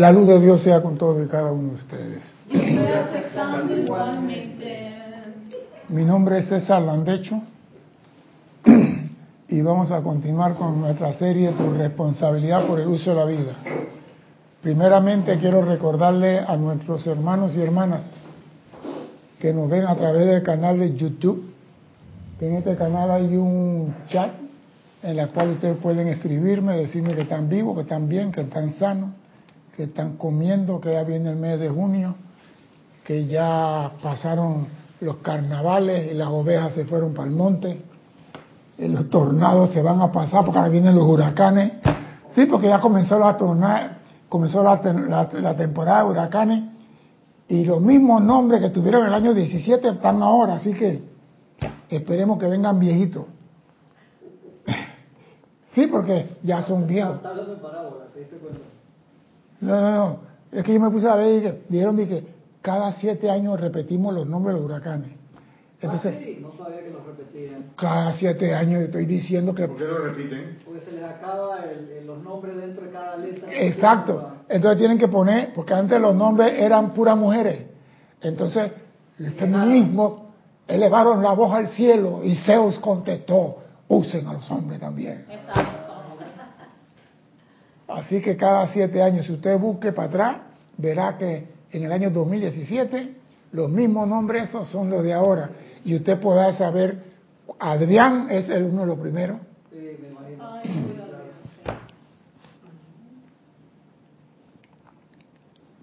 La luz de Dios sea con todos y cada uno de ustedes. Mi nombre es César Landecho y vamos a continuar con nuestra serie Tu responsabilidad por el uso de la vida. Primeramente quiero recordarle a nuestros hermanos y hermanas que nos ven a través del canal de YouTube, que en este canal hay un chat en el cual ustedes pueden escribirme, decirme que están vivos, que están bien, que están sanos, que están comiendo, que ya viene el mes de junio, que ya pasaron los carnavales y las ovejas se fueron para el monte, y los tornados se van a pasar porque ahora vienen los huracanes. Sí, porque ya comenzó la, comenzó la, la, temporada de huracanes y los mismos nombres que tuvieron el año 17 están ahora, así que esperemos que vengan viejitos. Sí, porque ya son viejos. No, no, no. Es que yo me puse a ver y que dijeron que cada siete años repetimos los nombres de los huracanes. Entonces, ah, no sabía que los repetían. Cada siete años estoy diciendo que... ¿Por qué lo repiten? Porque se les acaba el, los nombres dentro de cada letra. Exacto. Entonces tienen que poner, porque antes los nombres eran puras mujeres. Entonces, el feminismo elevaron la voz al cielo y Zeus contestó, usen a los hombres también. Exacto. Así que cada siete años, si usted busque para atrás, verá que en el año 2017 los mismos nombres son los de ahora. Y usted podrá saber, Adrián es el uno de los primeros. Sí.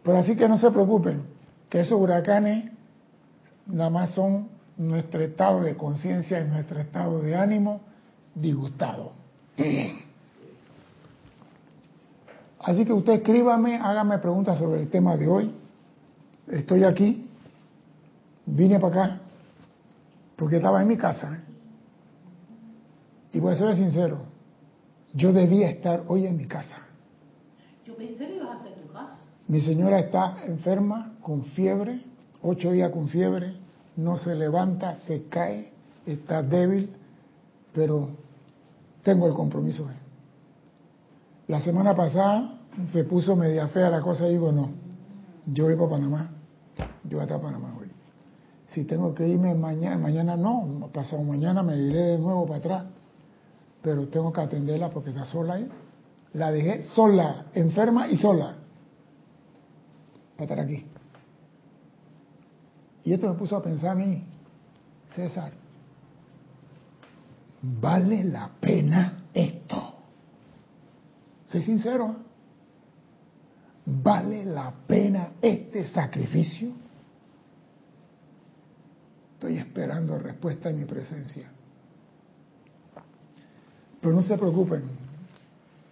Pues así que no se preocupen, que esos huracanes nada más son nuestro estado de conciencia y nuestro estado de ánimo disgustado. Así que usted escríbame, hágame preguntas sobre el tema de hoy. Estoy aquí, vine para acá, porque estaba en mi casa. Y voy a ser sincero, yo debía estar hoy en mi casa. Yo pensé que ibas a estar en tu casa. Mi señora está enferma, con fiebre, ocho días con fiebre, no se levanta, se cae, está débil, pero tengo el compromiso. La semana pasada se puso media fea la cosa y digo, no, yo voy para Panamá, yo voy a estar Panamá hoy. Si tengo que irme mañana, mañana no, pasado mañana me iré de nuevo para atrás, pero tengo que atenderla porque está sola ahí. La dejé sola, enferma y sola, para estar aquí. Y esto me puso a pensar a mí, César, ¿vale la pena esto? Soy sincero. ¿Vale la pena este sacrificio? Estoy esperando respuesta en mi presencia. Pero no se preocupen,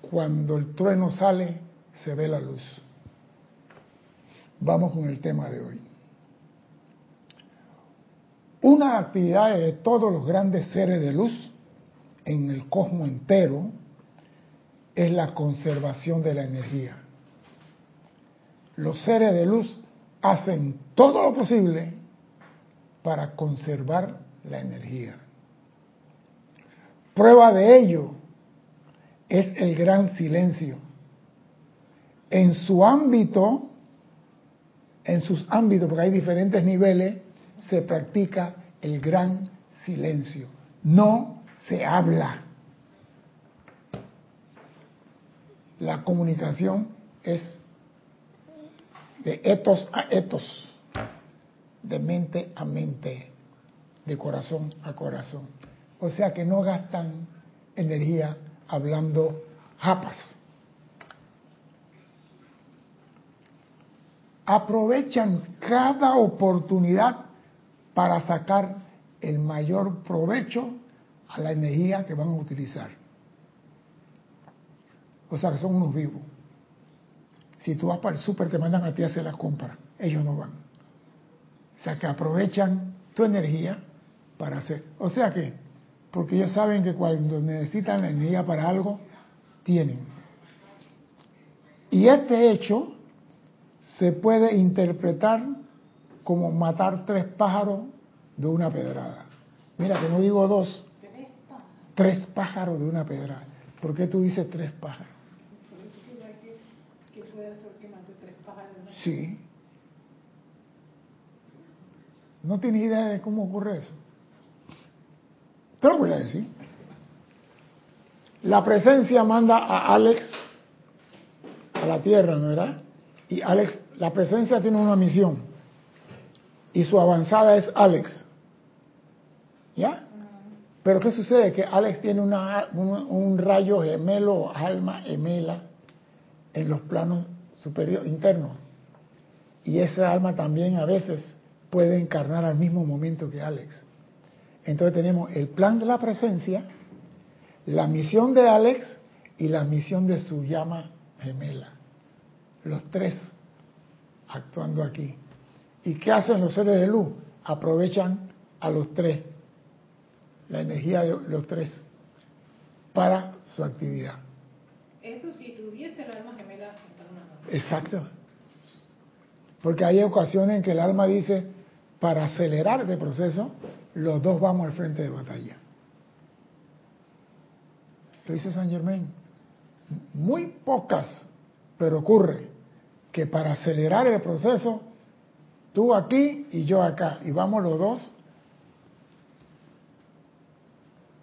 cuando el trueno sale, se ve la luz. Vamos con el tema de hoy. Una actividad de todos los grandes seres de luz en el cosmos entero es la conservación de la energía los seres de luz hacen todo lo posible para conservar la energía. Prueba de ello es el gran silencio. En su ámbito, en sus ámbitos, porque hay diferentes niveles, se practica el gran silencio. No se habla. La comunicación es de etos a etos, de mente a mente, de corazón a corazón. O sea que no gastan energía hablando japas. Aprovechan cada oportunidad para sacar el mayor provecho a la energía que van a utilizar. O sea que son unos vivos. Si tú vas para el súper, te mandan a ti a hacer las compras. Ellos no van. O sea, que aprovechan tu energía para hacer. O sea que, porque ellos saben que cuando necesitan la energía para algo, tienen. Y este hecho se puede interpretar como matar tres pájaros de una pedrada. Mira, que no digo dos, tres pájaros de una pedrada. ¿Por qué tú dices tres pájaros? Puede hacer que mate tres pájaros vez. Sí. ¿No tienes idea de cómo ocurre eso? Te lo voy a decir. La presencia manda a Alex a la Tierra, ¿no verdad? Y Alex, la presencia tiene una misión. Y su avanzada es Alex. ¿Ya? Pero ¿qué sucede? Que Alex tiene una, un, un rayo gemelo, alma gemela, en los planos superiores, internos. Y esa alma también a veces puede encarnar al mismo momento que Alex. Entonces tenemos el plan de la presencia, la misión de Alex y la misión de su llama gemela. Los tres actuando aquí. ¿Y qué hacen los seres de luz? Aprovechan a los tres, la energía de los tres, para su actividad. Eso si tuviese el alma gemela. Exacto. Porque hay ocasiones en que el alma dice, para acelerar este proceso, los dos vamos al frente de batalla. Lo dice San Germain. Muy pocas, pero ocurre que para acelerar el proceso, tú aquí y yo acá, y vamos los dos,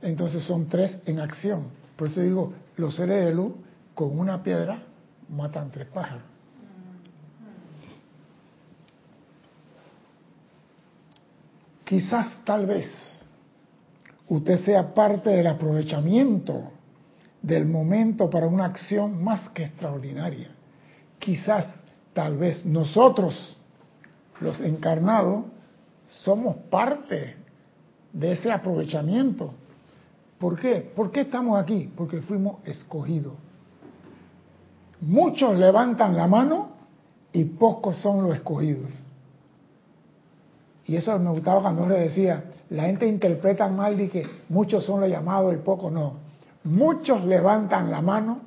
entonces son tres en acción. Por eso digo, los seres de luz con una piedra matan tres pájaros. Quizás, tal vez, usted sea parte del aprovechamiento del momento para una acción más que extraordinaria. Quizás, tal vez, nosotros, los encarnados, somos parte de ese aprovechamiento. ¿Por qué? ¿Por qué estamos aquí? Porque fuimos escogidos. Muchos levantan la mano y pocos son los escogidos. Y eso me gustaba cuando le decía, la gente interpreta mal de que muchos son los llamados y pocos no. Muchos levantan la mano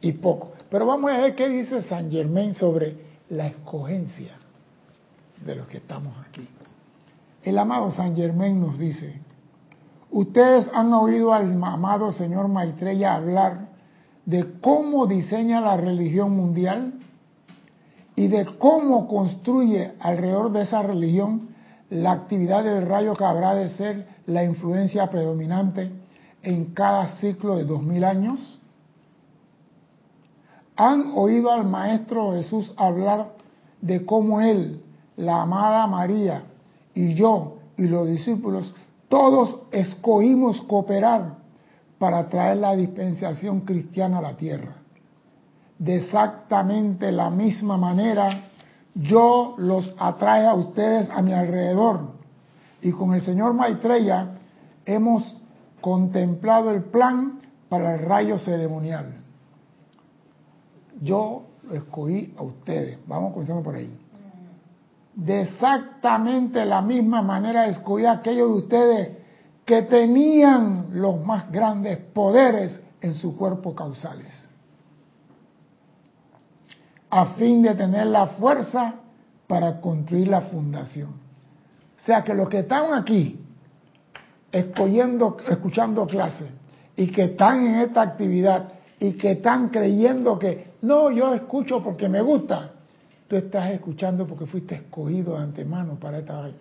y pocos. Pero vamos a ver qué dice San Germain sobre la escogencia de los que estamos aquí. El amado San Germain nos dice, ustedes han oído al amado señor Maitreya hablar de cómo diseña la religión mundial y de cómo construye alrededor de esa religión la actividad del rayo que habrá de ser la influencia predominante en cada ciclo de dos mil años? ¿Han oído al Maestro Jesús hablar de cómo Él, la amada María y yo y los discípulos, todos escogimos cooperar para traer la dispensación cristiana a la tierra? De exactamente la misma manera, yo los atrae a ustedes a mi alrededor. Y con el señor Maitreya hemos contemplado el plan para el rayo ceremonial. Yo lo escogí a ustedes. Vamos comenzando por ahí. De exactamente la misma manera escogí a aquellos de ustedes que tenían los más grandes poderes en su cuerpo causales a fin de tener la fuerza para construir la fundación. O sea que los que están aquí escogiendo, escuchando clases y que están en esta actividad y que están creyendo que no, yo escucho porque me gusta, tú estás escuchando porque fuiste escogido de antemano para esta vaina.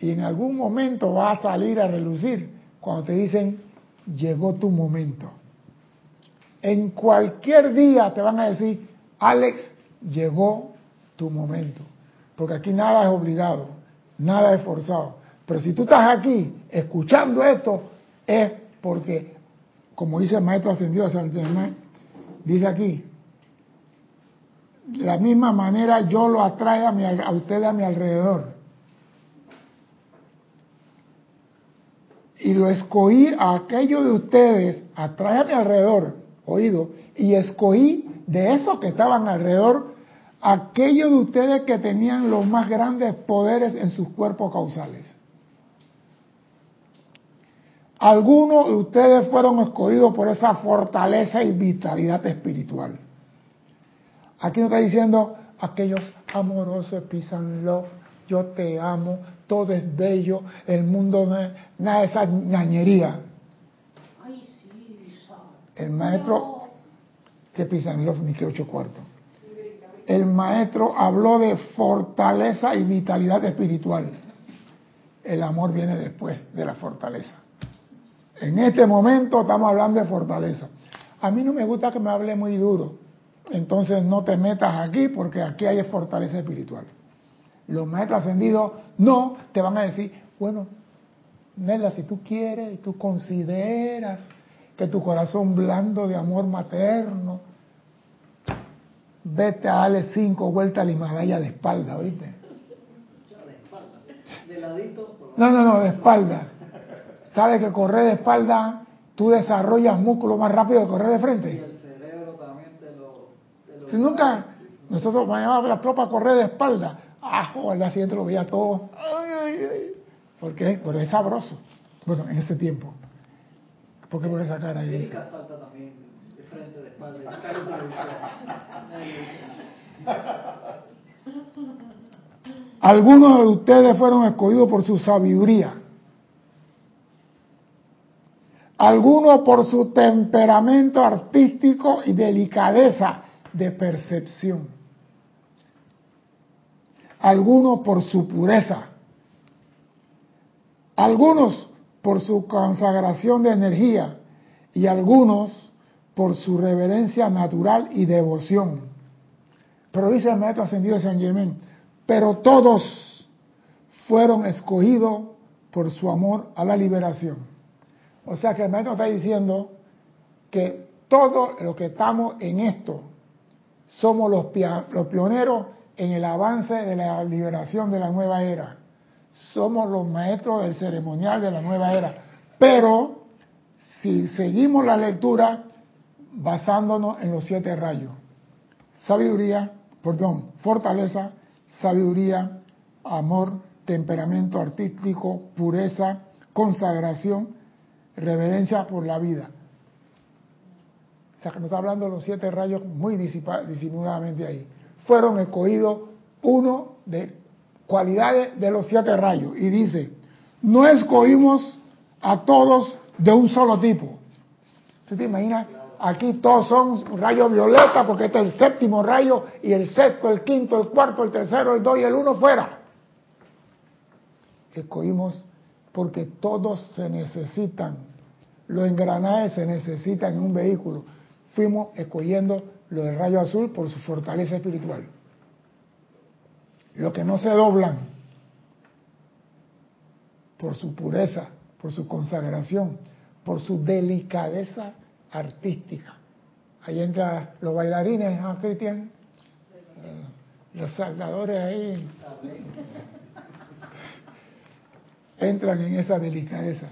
Y en algún momento va a salir a relucir cuando te dicen, llegó tu momento. En cualquier día te van a decir, Alex, llegó tu momento. Porque aquí nada es obligado, nada es forzado. Pero si tú estás aquí escuchando esto, es porque, como dice el maestro ascendido de San Germán, dice aquí, de la misma manera yo lo atrae a, a ustedes a mi alrededor. Y lo escogí a aquellos de ustedes, atrae a mi alrededor, oído, y escogí de esos que estaban alrededor, aquellos de ustedes que tenían los más grandes poderes en sus cuerpos causales. Algunos de ustedes fueron escogidos por esa fortaleza y vitalidad espiritual. Aquí nos está diciendo aquellos amorosos, and love, yo te amo, todo es bello, el mundo no es nada de esa ñañería. El maestro que pisan love ni que ocho cuartos. el maestro habló de fortaleza y vitalidad espiritual. El amor viene después de la fortaleza. En este momento estamos hablando de fortaleza. A mí no me gusta que me hable muy duro. Entonces no te metas aquí porque aquí hay fortaleza espiritual. Los maestros ascendidos no te van a decir, bueno, Nela, si tú quieres y tú consideras que tu corazón blando de amor materno, vete a darle cinco vueltas a la Himalaya de espalda, ¿oíste? De ladito. No, no, no, de espalda. ¿Sabes que correr de espalda tú desarrollas músculo más rápido que correr de Y frente? el cerebro también te lo. Te lo Si nunca, nosotros mañana la tropa a correr de espalda, ajo, al día siguiente lo veía todo. Ay, ay, ay. ¿Por qué? Porque es sabroso. Bueno, en ese tiempo. ¿Por qué puede sacar ahí? Erika salta también de frente, de espalda. Algunos de ustedes fueron escogidos por su sabiduría. Algunos por su temperamento artístico y delicadeza de percepción. Algunos por su pureza. Algunos por su consagración de energía y algunos por su reverencia natural y devoción. Pero dice el maestro ascendido de San Germán, pero todos fueron escogidos por su amor a la liberación. O sea que el maestro está diciendo que todos los que estamos en esto somos los, los pioneros en el avance de la liberación de la nueva era. Somos los maestros del ceremonial de la nueva era. Pero si seguimos la lectura basándonos en los siete rayos, sabiduría, perdón, fortaleza, sabiduría, amor, temperamento artístico, pureza, consagración, reverencia por la vida. O sea, que nos está hablando de los siete rayos muy disimuladamente ahí. Fueron escogidos uno de cualidades de los siete rayos. Y dice, no escogimos a todos de un solo tipo. ¿Usted te imagina? Aquí todos son rayos violeta porque este es el séptimo rayo y el sexto, el quinto, el cuarto, el tercero, el dos y el uno fuera. Escogimos porque todos se necesitan. Los engranajes se necesitan en un vehículo. Fuimos escogiendo los del rayo azul por su fortaleza espiritual. Los que no se doblan por su pureza, por su consagración, por su delicadeza artística. Ahí entran los bailarines, ¿ah, Cristian? Eh, Los salvadores ahí entran en esa delicadeza.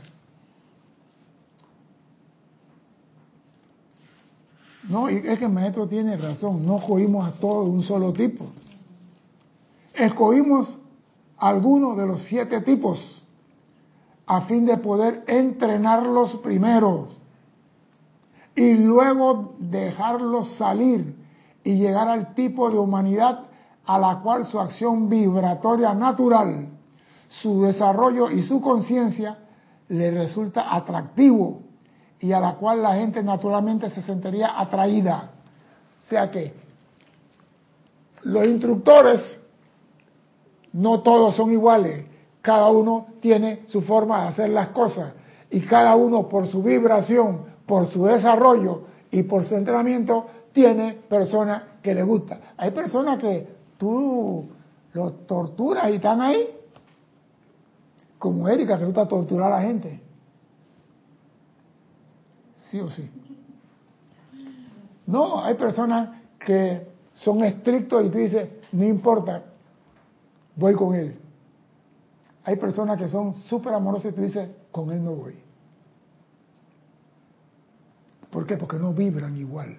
No, es que el maestro tiene razón, no escogimos a todos un solo tipo. Escogimos algunos de los siete tipos a fin de poder entrenarlos primero y luego dejarlos salir y llegar al tipo de humanidad a la cual su acción vibratoria natural, su desarrollo y su conciencia le resulta atractivo y a la cual la gente naturalmente se sentiría atraída. O sea que los instructores no todos son iguales, cada uno tiene su forma de hacer las cosas y cada uno por su vibración, por su desarrollo y por su entrenamiento tiene personas que le gusta. Hay personas que tú los torturas y están ahí, como Erika que gusta torturar a la gente. Sí o sí. No, hay personas que son estrictos y tú dices, no importa, voy con él. Hay personas que son súper amorosas y tú dices, con él no voy. ¿Por qué? Porque no vibran igual.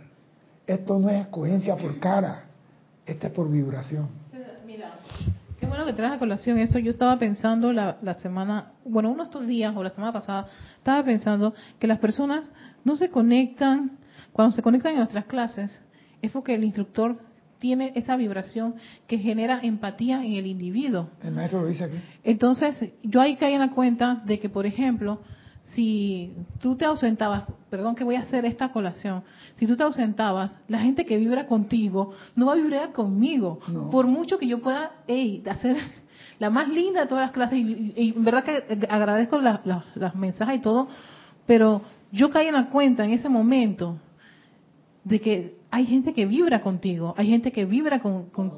Esto no es escogencia por cara, esto es por vibración. Mira, bueno que traes a colación eso. Yo estaba pensando la, la semana, bueno, uno de estos días o la semana pasada, estaba pensando que las personas no se conectan, cuando se conectan en nuestras clases, es porque el instructor tiene esa vibración que genera empatía en el individuo. El maestro lo dice aquí. Entonces, yo ahí caí en la cuenta de que, por ejemplo, si tú te ausentabas, perdón que voy a hacer esta colación, si tú te ausentabas, la gente que vibra contigo no va a vibrar conmigo. No. Por mucho que yo pueda ey, hacer la más linda de todas las clases, y, y en verdad que agradezco la- la- las mensajes y todo, pero yo caí en la cuenta en ese momento de que hay gente que vibra contigo, hay gente que vibra con, con-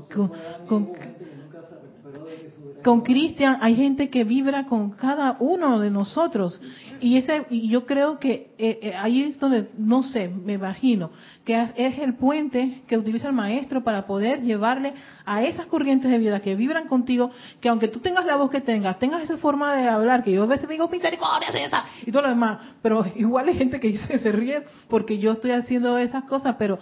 hubo gente que nunca se recuperó de que su vida- con Cristian, hay gente que vibra con cada uno de nosotros. Y ese y yo creo que eh, eh, ahí es donde, no sé, me imagino, que es- el puente que utiliza el maestro para poder llevarle a esas corrientes de vida que vibran contigo, que aunque tú tengas la voz que tengas, tengas esa forma de hablar, que yo a veces digo misericordia, César, y todo lo demás, pero igual hay gente que dice, se ríe porque yo estoy haciendo esas cosas, pero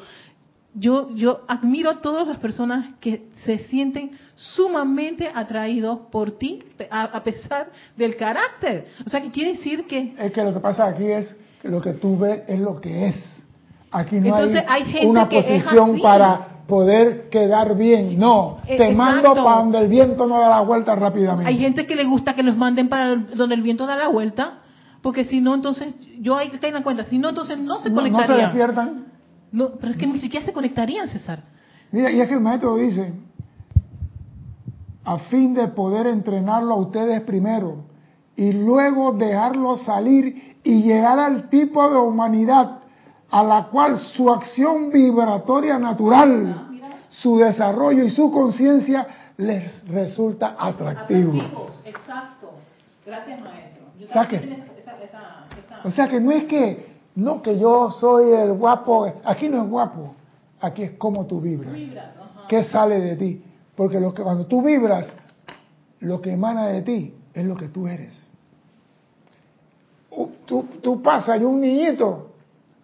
yo, yo admiro a todas las personas que se sienten sumamente atraídos por ti, a, a pesar del carácter. O sea, que quiere decir que Es que lo que pasa aquí es que lo que tú ves es lo que es. Aquí no Entonces, hay hay, gente una que posición para poder quedar bien. No, Eh, te mando para donde el viento no da la vuelta rápidamente. hay gente que le gusta que los manden para donde el viento da la vuelta, porque si no, entonces, yo hay que caer en cuenta, si no, entonces no se no, no se despiertan. No, pero es que ni siquiera se conectarían, César. Mira, y es que el maestro dice, a fin de poder entrenarlo a ustedes primero y luego dejarlo salir y llegar al tipo de humanidad a la cual su acción vibratoria natural, su desarrollo y su conciencia les resulta atractivo. Exacto. Gracias, maestro. Yo O sea que- O sea que no es que, no que yo soy el guapo, aquí no es guapo, aquí es como tú vibras. ¿Qué sale de ti? Porque lo que, cuando tú vibras, lo que emana de ti es lo que tú eres. Tú, tú pasas y un niñito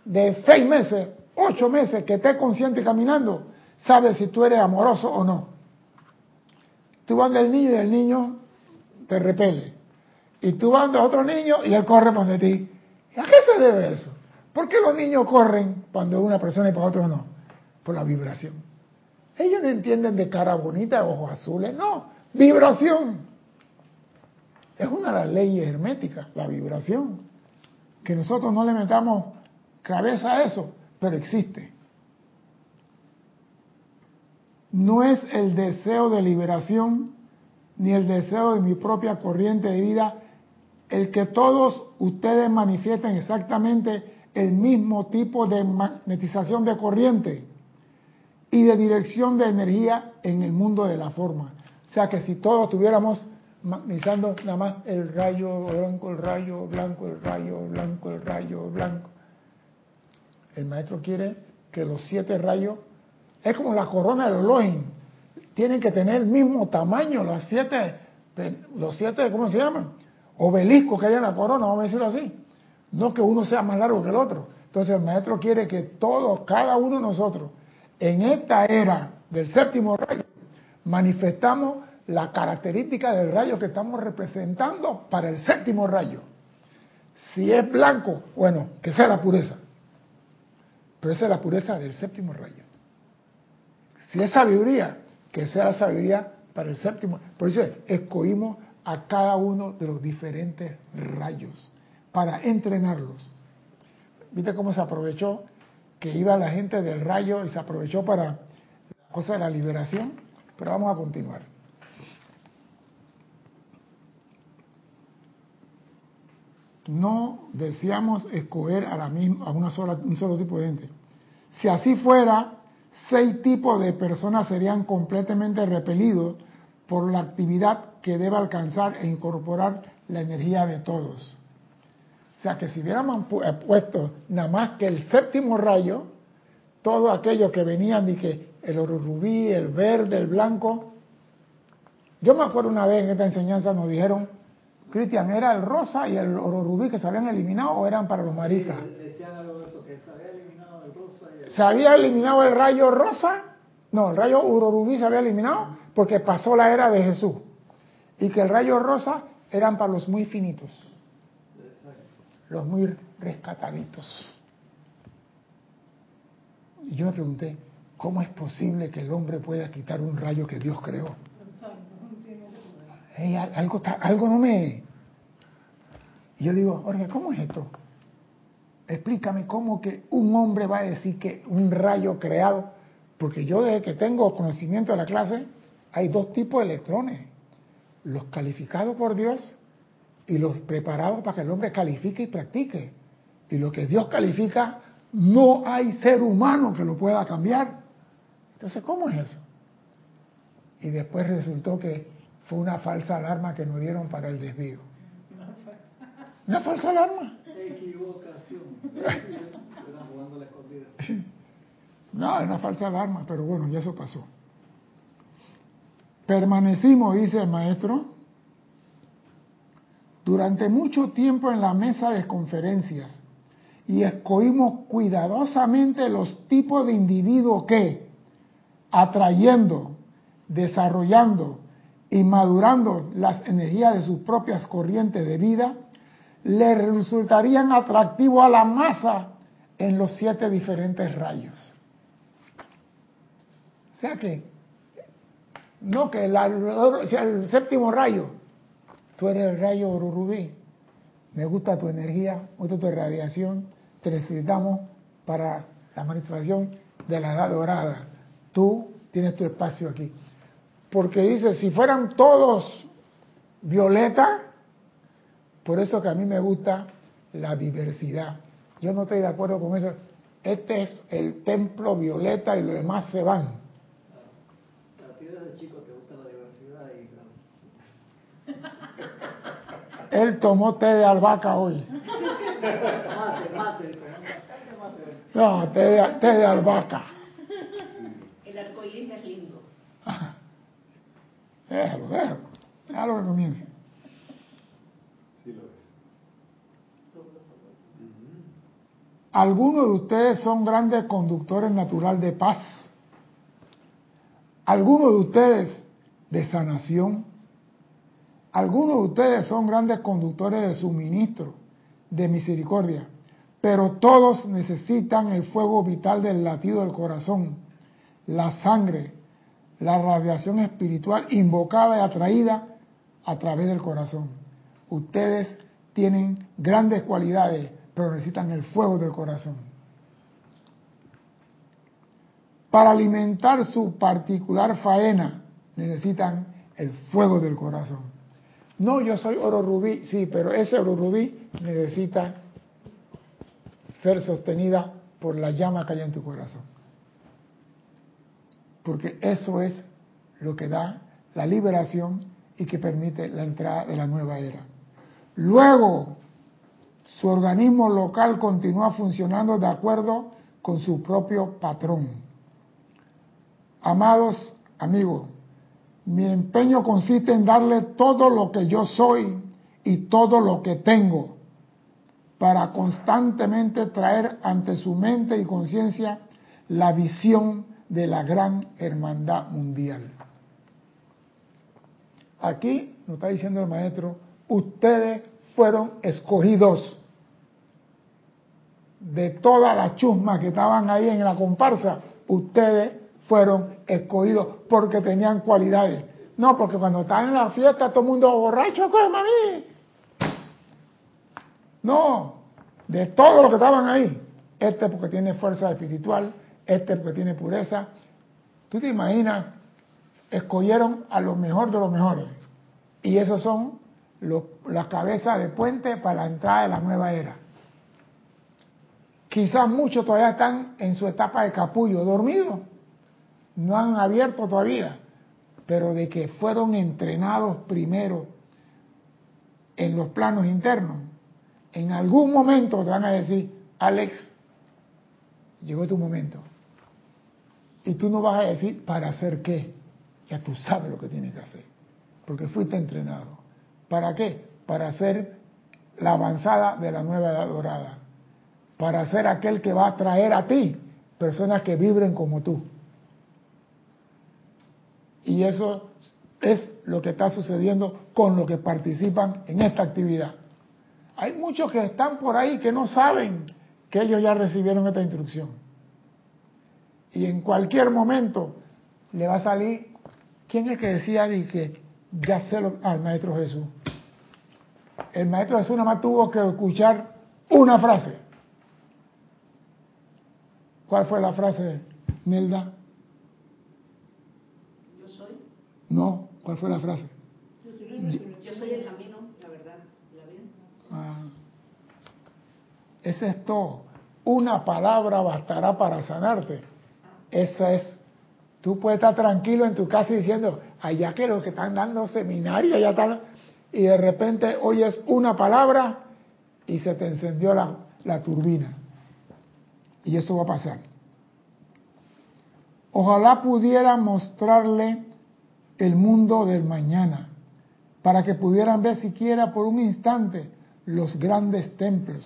de seis meses, ocho meses, que esté consciente caminando, sabe si tú eres amoroso o no. Tú vas del niño y el niño te repele. Y tú vas de otro niño y él corre por de ti. ¿Y a qué se debe eso? ¿Por qué los niños corren cuando una persona y para otro no? Por la vibración. Ellos no entienden de cara bonita, ojos azules, no, vibración. Es una de las leyes herméticas, la vibración. Que nosotros no le metamos cabeza a eso, pero existe. No es el deseo de liberación ni el deseo de mi propia corriente de vida el que todos ustedes manifiesten exactamente el mismo tipo de magnetización de corriente y de dirección de energía en el mundo de la forma. O sea que si todos estuviéramos magnetizando nada más el rayo blanco, el rayo blanco, el rayo blanco, el rayo blanco. El maestro quiere que los siete rayos, es como la corona del Elohim, tienen que tener el mismo tamaño, los siete, los siete, ¿cómo se llaman? Obeliscos que hay en la corona, vamos a decirlo así. No que uno sea más largo que el otro. Entonces el maestro quiere que todos, cada uno de nosotros, en esta era del séptimo rayo, manifestamos la característica del rayo que estamos representando para el séptimo rayo. Si es blanco, bueno, que sea la pureza. Pero esa es la pureza del séptimo rayo. Si es sabiduría, que sea la sabiduría para el séptimo. Por eso escogimos a cada uno de los diferentes rayos para entrenarlos. ¿Viste cómo se aprovechó que iba la gente del rayo y se aprovechó para la cosa de la liberación? Pero vamos a continuar. No deseamos escoger a, la misma, a una sola, un solo tipo de gente. Si así fuera, seis tipos de personas serían completamente repelidos por la actividad que debe alcanzar e incorporar la energía de todos. O sea que si hubiéramos puesto nada más que el séptimo rayo, todos aquellos que venían que el oro rubí, el verde, el blanco. Yo me acuerdo una vez en esta enseñanza nos dijeron, Cristian, ¿era el rosa y el oro rubí que se habían eliminado o eran para los maricas? Se había eliminado el rosa y el... ¿Se había eliminado el rayo rosa? No, el rayo oro rubí se había eliminado porque pasó la era de Jesús. Y que el rayo rosa eran para los muy finitos, los muy rescataditos. Y yo me pregunté, ¿cómo es posible que el hombre pueda quitar un rayo que Dios creó? Hey, algo, algo no me... Y yo digo, ¿cómo es esto? Explícame cómo que un hombre va a decir que un rayo creado, porque yo desde que tengo conocimiento de la clase, hay dos tipos de electrones, los calificados por Dios y los preparados para que el hombre califique y practique. Y lo que Dios califica, no hay ser humano que lo pueda cambiar. Entonces, ¿cómo es eso? Y después resultó que fue una falsa alarma que nos dieron para el desvío. Una falsa alarma. Equivocación. jugando la escondida. No, es una falsa alarma, pero bueno, ya eso pasó. Permanecimos, dice el maestro, durante mucho tiempo en la mesa de conferencias y escogimos cuidadosamente los tipos de individuos que, atrayendo, desarrollando y madurando las energías de sus propias corrientes de vida, le resultarían atractivos a la masa en los siete diferentes rayos. O sea que, no que el, el séptimo rayo, tú eres el rayo oro rubí, me gusta tu energía, me gusta tu radiación, te necesitamos para la manifestación de la edad dorada. Tú tienes tu espacio aquí. Porque dice, si fueran todos violeta, por eso que a mí me gusta la diversidad. Yo no estoy de acuerdo con eso. Este es el templo violeta y los demás se van. A ti desde chico te gusta la diversidad y Él tomó té de albahaca hoy. Mate, mate, mate. No, té de, té de albahaca. El arcoíris es lindo. Déjalo, déjalo. Déjalo que comience. Sí lo es. Algunos de ustedes son grandes conductores natural de paz. Algunos de ustedes de sanación. Algunos de ustedes son grandes conductores de suministro, de misericordia. Pero todos necesitan el fuego vital del latido del corazón, la sangre, la radiación espiritual invocada y atraída a través del corazón. Ustedes tienen grandes cualidades, pero necesitan el fuego del corazón. Para alimentar su particular faena, necesitan el fuego del corazón. No, yo soy oro rubí, sí, pero ese oro rubí necesita ser sostenida por la llama que hay en tu corazón. Porque eso es lo que da la liberación y que permite la entrada de la nueva era. Luego, su organismo local continúa funcionando de acuerdo con su propio patrón. Amados amigos, mi empeño consiste en darle todo lo que yo soy y todo lo que tengo para constantemente traer ante su mente y conciencia la visión de la gran hermandad mundial. Aquí nos está diciendo el maestro, ustedes fueron escogidos de todas las chusmas que estaban ahí en la comparsa, ustedes fueron escogidos porque tenían cualidades. No, porque cuando estaban en la fiesta todo el mundo borracho, como a mí. No, de todos los que estaban ahí, este porque tiene fuerza espiritual, este porque tiene pureza. ¿Tú te imaginas? Escogieron a los mejores de los mejores. Y esos son las cabezas de puente para la entrada de la nueva era. Quizás muchos todavía están en su etapa de capullo, dormidos. No han abierto todavía. Pero de que fueron entrenados primero en los planos internos, en algún momento te van a decir, Alex, llegó tu momento. Y tú no vas a decir, ¿para hacer qué? Ya tú sabes lo que tienes que hacer. Porque fuiste entrenado. ¿Para qué? Para hacer la avanzada de la nueva edad dorada. Para ser aquel que va a traer a ti personas que vibren como tú. Y eso es lo que está sucediendo con los que participan en esta actividad. Hay muchos que están por ahí que no saben que ellos ya recibieron esta instrucción. Y en cualquier momento le va a salir, ¿quién es que decía de que ya sé lo, al Maestro Jesús? el maestro Jesús nada más tuvo que escuchar una frase. ¿Cuál fue la frase, Nelda? Yo soy. No, ¿cuál fue la frase? Yo soy el camino, la verdad, la vida. Ah, es todo. Una palabra bastará para sanarte. Esa es. Tú puedes estar tranquilo en tu casa diciendo, allá que los que están dando seminario, allá están. Y de repente oyes una palabra y se te encendió la, la turbina. Y eso va a pasar. Ojalá pudiera mostrarle el mundo del mañana, para que pudieran ver siquiera por un instante los grandes templos,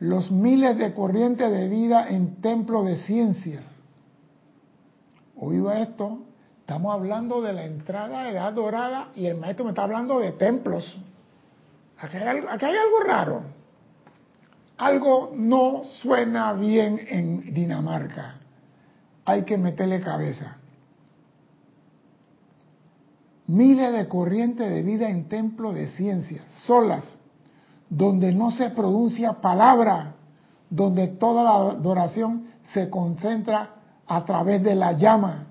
los miles de corrientes de vida en templos de ciencias. Oído esto, estamos hablando de la entrada de edad dorada y el maestro me está hablando de templos. Aquí hay, aquí hay algo raro. Algo no suena bien en Dinamarca. Hay que meterle cabeza. Miles de corrientes de vida en templos de ciencia, solas, donde no se pronuncia palabra, donde toda la adoración se concentra a través de la llama.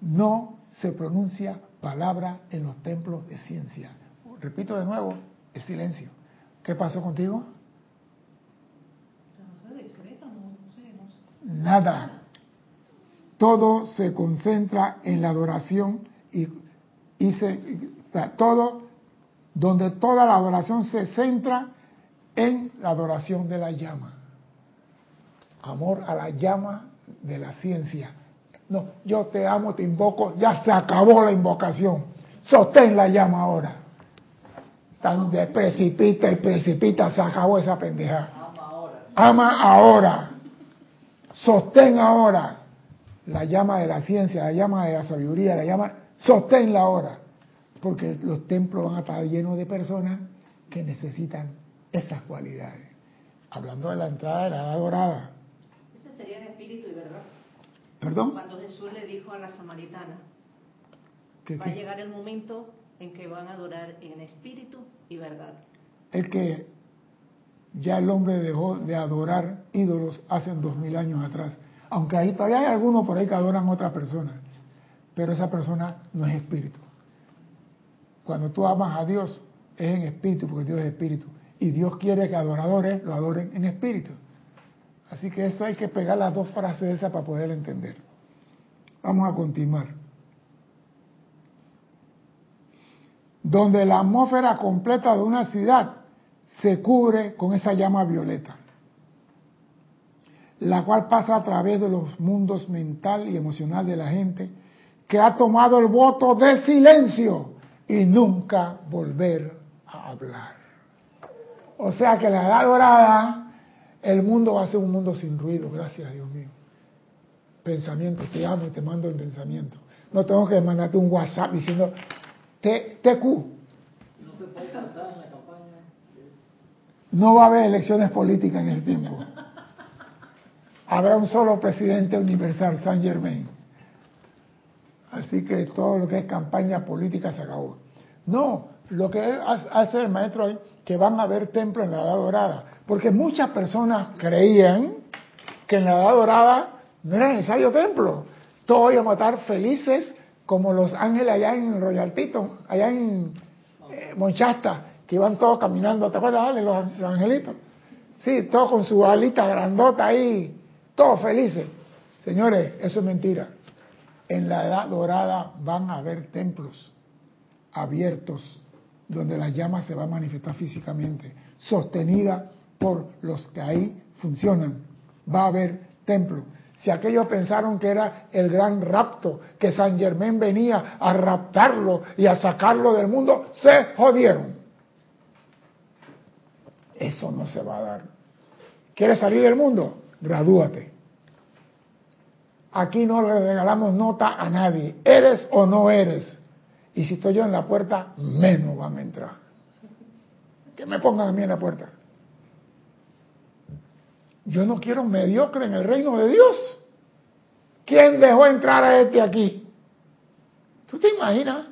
No se pronuncia palabra en los templos de ciencia. Repito de nuevo, el silencio. ¿Qué pasó contigo? Nada. Todo se concentra en la adoración y, y todo, donde toda la adoración se centra en la adoración de la llama. Amor a la llama de la ciencia. No, yo te amo, te invoco, ya se acabó la invocación. Sostén la llama ahora. Tan de precipita y precipita, se acabó esa pendeja. Ama ahora. Ama ahora. Sostén ahora la llama de la ciencia, la llama de la sabiduría, la llama, sosténla ahora. Porque los templos van a estar llenos de personas que necesitan esas cualidades. Hablando de la entrada de la edad dorada. Ese sería el espíritu y verdad. ¿Perdón? Cuando Jesús le dijo a la samaritana, ¿Qué- va a llegar el momento en que van a adorar en espíritu y verdad. Es que ya el hombre dejó de adorar ídolos hace dos mil años atrás. Aunque ahí todavía hay algunos por ahí que adoran a otra persona. Pero esa persona no es espíritu. Cuando tú amas a Dios, es en espíritu, porque Dios es espíritu. Y Dios quiere que adoradores lo adoren en espíritu. Así que eso hay que pegar las dos frases esas para poder entender. Vamos a continuar. Donde la atmósfera completa de una ciudad se cubre con esa llama violeta, la cual pasa a través de los mundos mental y emocional de la gente que ha tomado el voto de silencio y nunca volver a hablar. O sea que la edad dorada, el mundo va a ser un mundo sin ruido, gracias Dios mío. Pensamiento, te amo y te mando el pensamiento. No tengo que mandarte un WhatsApp diciendo TQ. No se puede cantar en la campaña. No va a haber elecciones políticas en ese tiempo. Habrá un solo presidente universal, San Germain. Así que todo lo que es campaña política se acabó. No, lo que hace el maestro hoy, que van a haber templos en la Edad Dorada. Porque muchas personas creían que en la Edad Dorada no era necesario templo. Todos íbamos a estar felices como los ángeles allá en Royal Teton, allá en eh, Monchasta, que iban todos caminando. ¿Te acuerdas, Ale, los, los angelitos? Sí, todos con su alita grandota ahí, todos felices. Señores, eso es mentira. En la edad dorada van a haber templos abiertos donde la llama se va a manifestar físicamente, sostenida por los que ahí funcionan. Va a haber templos. Si aquellos pensaron que era el gran rapto, que San Germán venía a raptarlo y a sacarlo del mundo, se jodieron. Eso no se va a dar. ¿Quieres salir del mundo? Gradúate. Aquí no le regalamos nota a nadie. ¿Eres o no eres? Y si estoy yo en la puerta, menos van a entrar. Que me pongan a mí en la puerta. Yo no quiero mediocre en el reino de Dios. ¿Quién dejó entrar a este aquí? ¿Tú te imaginas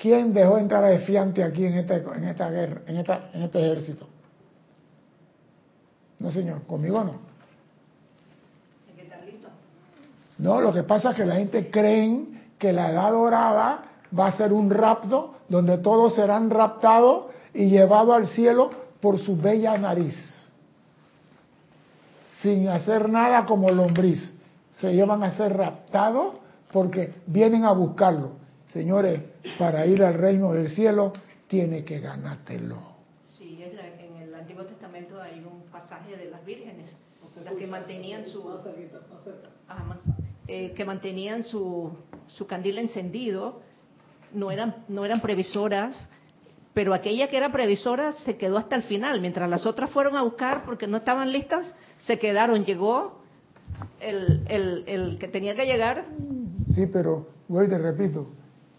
¿Quién dejó entrar a Defiante aquí en esta, en esta guerra, en, este ejército? No, señor, conmigo no. Hay que estar listo. No, lo que pasa es que la gente cree que la edad dorada va a ser un rapto donde todos serán raptados y llevados al cielo por su bella nariz, sin hacer nada como lombriz. Se llevan a ser raptados porque vienen a buscarlo. Señores, para ir al reino del cielo, tiene que ganártelo. Sí, en el Antiguo Testamento hay un pasaje de las vírgenes, las que mantenían su, Más cerquita, más cerca. ah, más, eh, que mantenían su, su candil encendido, no eran, no eran previsoras, pero aquella que era previsora se quedó hasta el final, mientras las otras fueron a buscar porque no estaban listas, se quedaron, llegó el, el, el que tenía que llegar, Sí, pero, güey, te repito,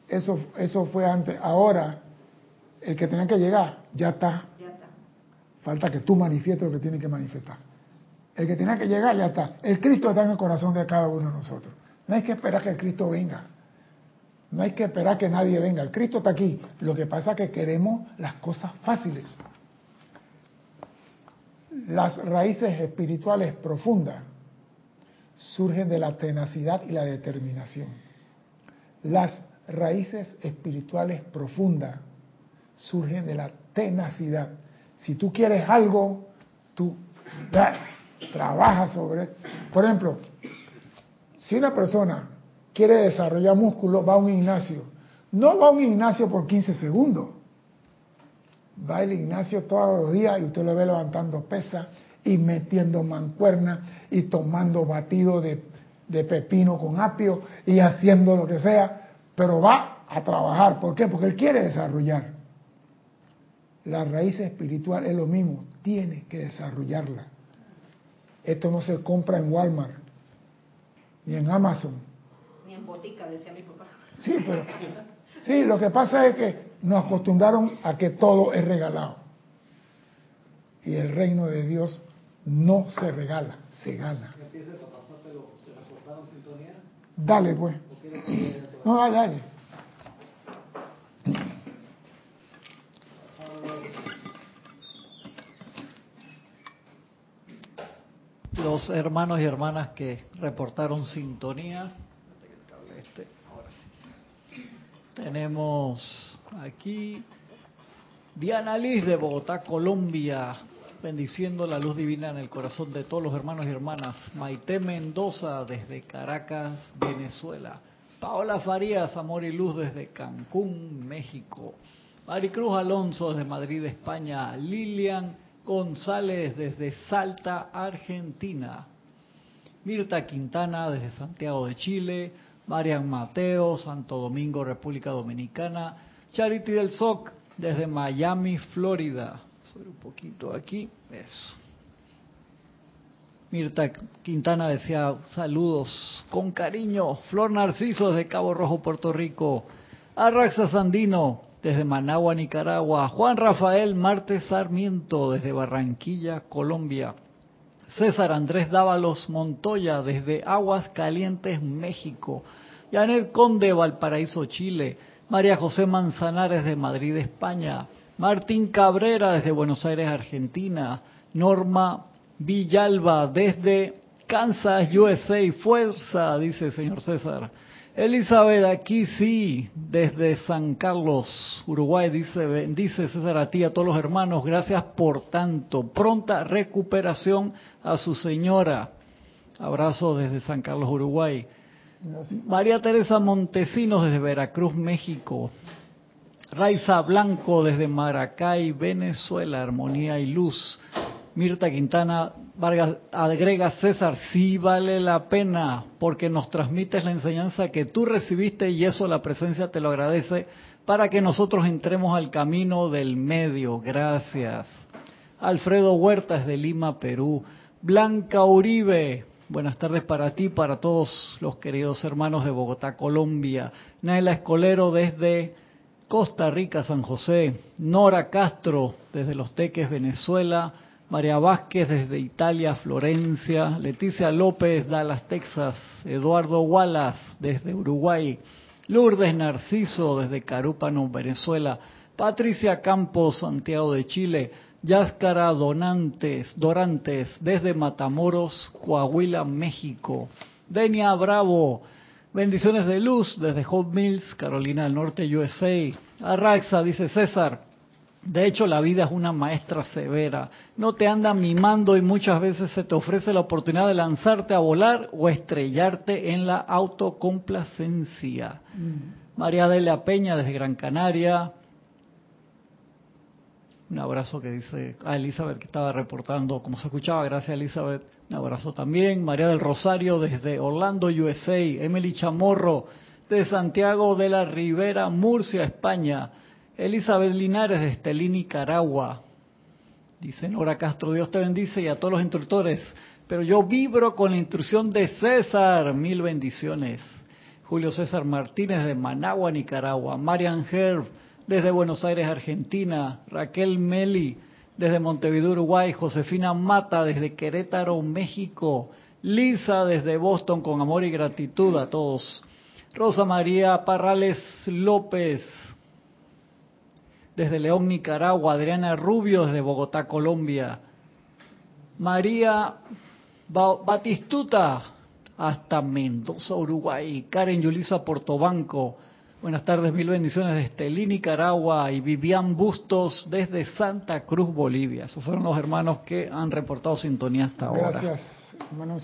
eso, eso fue antes. Ahora, el que tenía que llegar, ya está. ya está. Falta que tú manifiestes lo que tienes que manifestar. El que tenía que llegar, ya está. El Cristo está en el corazón de cada uno de nosotros. No hay que esperar que el Cristo venga. No hay que esperar que nadie venga. El Cristo está aquí. Lo que pasa es que queremos las cosas fáciles. Las raíces espirituales profundas surgen de la tenacidad y la determinación. Las raíces espirituales profundas surgen de la tenacidad. Si tú quieres algo, tú da, trabajas sobre. Por ejemplo, si una persona quiere desarrollar músculo, va a un gimnasio. No va a un gimnasio por 15 segundos. Va al gimnasio todos los días y usted lo ve levantando pesas y metiendo mancuernas y tomando batido de, de pepino con apio y haciendo lo que sea, pero va a trabajar. ¿Por qué? Porque él quiere desarrollar. La raíz espiritual es lo mismo, tiene que desarrollarla. Esto no se compra en Walmart ni en Amazon. Ni en botica, decía mi papá. Sí, pero sí, lo que pasa es que nos acostumbraron a que todo es regalado. Y el reino de Dios no se regala, se gana. Dale, pues. ¿O quieres que No, dale, Los hermanos y hermanas que reportaron sintonía. Este. Tenemos aquí Diana Liz de Bogotá, Colombia, bendiciendo la luz divina en el corazón de todos los hermanos y hermanas. Maite Mendoza desde Caracas, Venezuela. Paola Farías, Amor y Luz desde Cancún, México. Maricruz Alonso desde Madrid, España. Lilian González desde Salta, Argentina. Mirta Quintana desde Santiago de Chile. Marian Mateo, Santo Domingo, República Dominicana. Charity del SOC desde Miami, Florida. Sobre un poquito aquí. Eso. Mirta Quintana decía saludos con cariño. Flor Narciso desde Cabo Rojo, Puerto Rico. Arraxa Sandino desde Managua, Nicaragua. Juan Rafael Martes Sarmiento desde Barranquilla, Colombia. César Andrés Dávalos Montoya desde Aguas Calientes, México. Janet Conde, Valparaíso, Chile. María José Manzanares de Madrid, España. Martín Cabrera desde Buenos Aires, Argentina. Norma Villalba desde Kansas, USA. Fuerza, dice el señor César. Elizabeth, aquí sí, desde San Carlos, Uruguay, dice, bendice César a ti, a todos los hermanos, gracias por tanto. Pronta recuperación a su señora. Abrazo desde San Carlos, Uruguay. María Teresa Montesinos desde Veracruz, México. Raiza Blanco desde Maracay, Venezuela, Armonía y Luz. Mirta Quintana Vargas agrega César, sí vale la pena porque nos transmites la enseñanza que tú recibiste y eso la presencia te lo agradece para que nosotros entremos al camino del medio. Gracias. Alfredo Huertas de Lima, Perú. Blanca Uribe, buenas tardes para ti, para todos los queridos hermanos de Bogotá, Colombia. Naila Escolero desde Costa Rica, San José. Nora Castro desde Los Teques, Venezuela. María Vázquez desde Italia, Florencia, Leticia López, Dallas, Texas, Eduardo Wallace desde Uruguay, Lourdes Narciso desde Carúpano, Venezuela. Patricia Campos, Santiago de Chile. Yáscara Donantes, Dorantes desde Matamoros, Coahuila, México. Denia Bravo, bendiciones de luz desde Hope Mills, Carolina del Norte, USA. Arraxa, dice César, de hecho, la vida es una maestra severa. No te anda mimando y muchas veces se te ofrece la oportunidad de lanzarte a volar o estrellarte en la autocomplacencia. María Delia Peña desde Gran Canaria. Un abrazo que dice a Elizabeth que estaba reportando, como se escuchaba, gracias Elizabeth. Un abrazo también. María del Rosario desde Orlando, USA. Emily Chamorro de Santiago de la Ribera, Murcia, España. Elizabeth Linares de Estelín, Nicaragua. Dice Nora Castro, Dios te bendice y a todos los instructores. Pero yo vibro con la instrucción de César. Mil bendiciones. Julio César Martínez de Managua, Nicaragua. Marian Herb desde Buenos Aires, Argentina. Raquel Meli desde Montevideo, Uruguay. Josefina Mata desde Querétaro, México. Lisa desde Boston con amor y gratitud a todos. Rosa María Parrales López desde León, Nicaragua, Adriana Rubio desde Bogotá, Colombia, María Batistuta hasta Mendoza, Uruguay, Karen Yulisa Portobanco, buenas tardes, mil bendiciones desde Estelí, Nicaragua, y Vivian Bustos desde Santa Cruz, Bolivia. Esos fueron los hermanos que han reportado sintonía hasta ahora. Gracias, hermanos,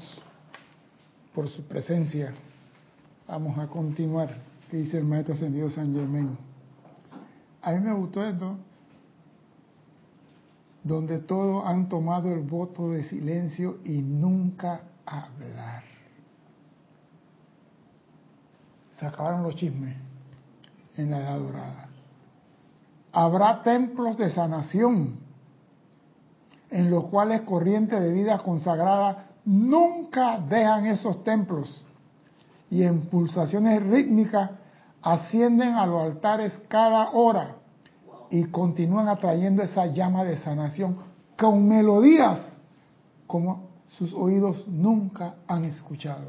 por su presencia. Vamos a continuar, que dice el Maestro Ascendido San Germain. A mí me gustó esto, donde todos han tomado el voto de silencio y nunca hablar. Se acabaron los chismes en la Edad Dorada. Habrá templos de sanación en los cuales corrientes de vida consagrada nunca dejan esos templos y en pulsaciones rítmicas ascienden a los altares cada hora y continúan atrayendo esa llama de sanación con melodías como sus oídos nunca han escuchado.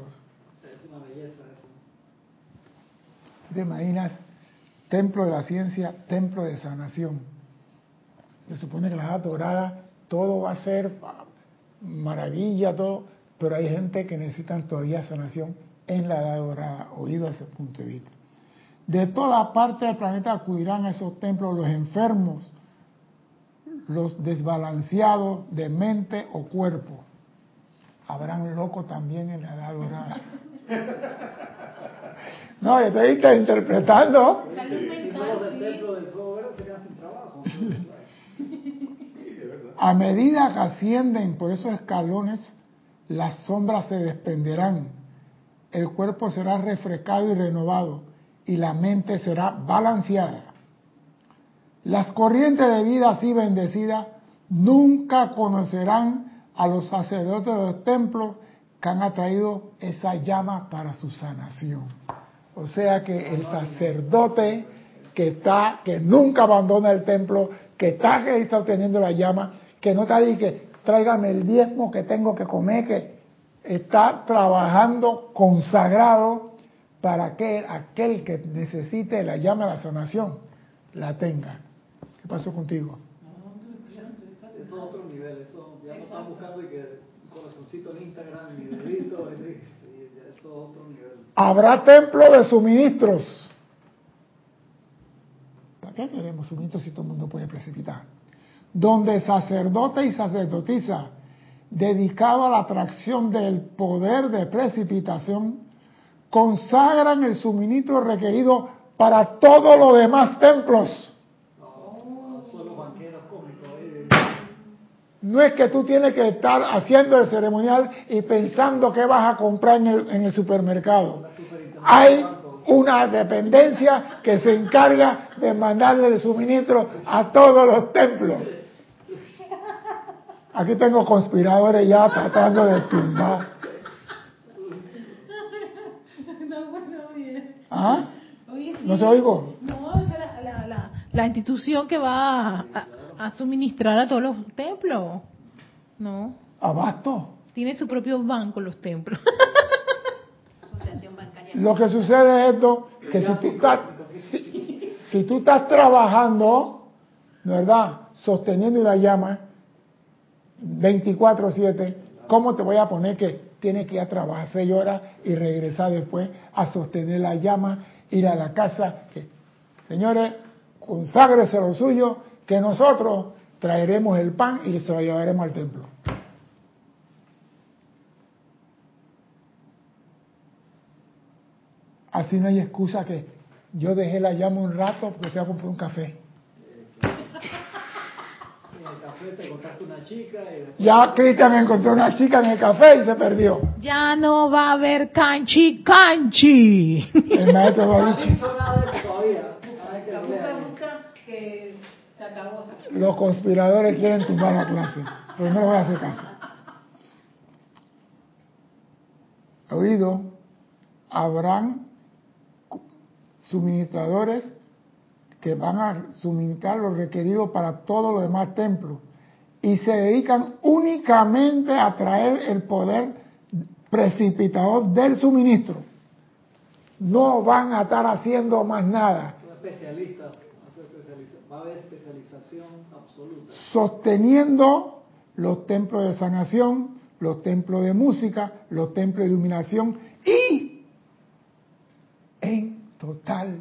Es una belleza eso. ¿Te imaginas? Templo de la ciencia, templo de sanación. Se supone que la edad dorada todo va a ser maravilla, todo, pero hay gente que necesita todavía sanación en la edad dorada, oído a ese punto de vista. De toda parte del planeta acudirán a esos templos los enfermos, los desbalanceados de mente o cuerpo. Habrán locos también en la edad dorada. No, yo estoy interpretando. A medida que ascienden por esos escalones, las sombras se desprenderán, el cuerpo será refrescado y renovado, y la mente será balanceada. Las corrientes de vida así bendecidas nunca conocerán a los sacerdotes de los templos que han atraído esa llama para su sanación. O sea que el sacerdote que está, que nunca abandona el templo, que está, que está la llama, que no está que tráigame el diezmo que tengo que comer, que está trabajando consagrado para que aquel que necesite la llama de la sanación la tenga. ¿Qué pasó contigo? Eso es otro nivel, eso ya no están buscando que corazoncito en Instagram y dedito, eso es otro nivel. Habrá templo de suministros. ¿Para qué queremos suministros si todo el mundo puede precipitar? Donde sacerdote y sacerdotisa, dedicado a la atracción del poder de precipitación, consagran el suministro requerido para todos los demás templos. No, es que tú tienes que estar haciendo el ceremonial y pensando qué vas a comprar en el, en el supermercado. Hay una dependencia que se encarga de mandarle el suministro a todos los templos. Aquí tengo conspiradores ya tratando de tumbar. No, bueno, oye. ¿Ah? Oye, sí. ¿No se oigo? No, o sea, la, la, la, la institución que va a, a- a suministrar a todos los templos. No, Abasto. tiene su propio banco los templos. Asociación Bancaria. Lo que sucede es esto, que si tú estás, si, si tú estás trabajando, ¿verdad? Sosteniendo la llama 24/7, ¿cómo te voy a poner que tienes que ir a trabajar seis horas y regresar después a sostener la llama, ir a la casa? Señores, conságrese lo suyo, que nosotros traeremos el pan y se lo llevaremos al templo. Así no hay excusa que yo dejé la llama un rato porque fui a comprar un café. Café te contaste una chica y después Ya Cristian encontró una chica en el café y se perdió. Ya no va a haber canchi canchi. El maestro de eso todavía. Que se acabó. Los conspiradores quieren tumbar la clase, pero no voy a hacer caso. Oído, habrán suministradores que van a suministrar lo requerido para todos los demás templos y se dedican únicamente a traer el poder precipitador del suministro. No van a estar haciendo más nada. Especialista, va a haber especialización absoluta. sosteniendo los templos de sanación, los templos de música, los templos de iluminación y en total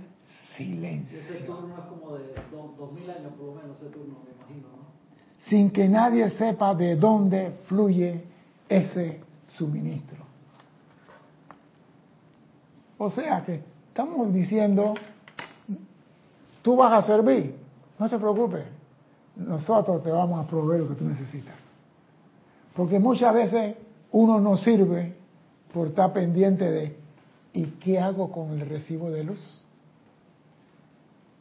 Y ese silencio, turno es como de do- dos mil años por lo menos, ese turno. Sin que nadie sepa de dónde fluye ese suministro. O sea que estamos diciendo, tú vas a servir, no te preocupes, nosotros te vamos a proveer lo que tú necesitas. Porque muchas veces uno no sirve por estar pendiente de, ¿y qué hago con el recibo de luz?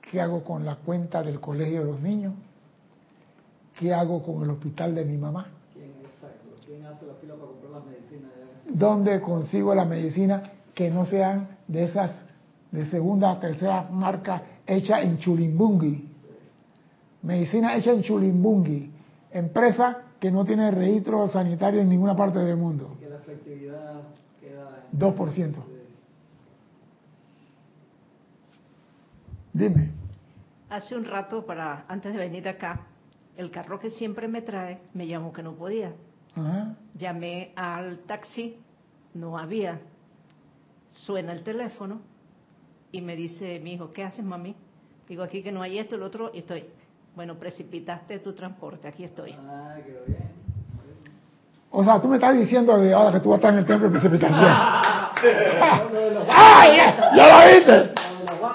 ¿Qué hago con la cuenta del colegio de los niños? ¿Qué hago con el hospital de mi mamá? ¿Quién, exacto, ¿Quién hace la fila para comprar las medicinas? ¿Dónde consigo la medicina que no sean de esas de segunda, tercera marca hecha en Chulimbungui? Medicina hecha en Chulimbungui, empresa que no tiene registro sanitario en ninguna parte del mundo. Que la efectividad queda en... 2%. Eh, Dime. Hace un rato, para antes de venir acá, el carro que siempre me trae me llamó que no podía. Ajá. Llamé al taxi, no había. Suena el teléfono y me dice mi hijo, ¿qué haces, mami? Digo, aquí que no hay esto, el otro, y estoy. Bueno, precipitaste tu transporte, aquí estoy. Ah, quedó bien. O sea, tú me estás diciendo de ahora que tú vas a estar en el templo de precipitación. ¡Ay! ¡Ya, lo viste!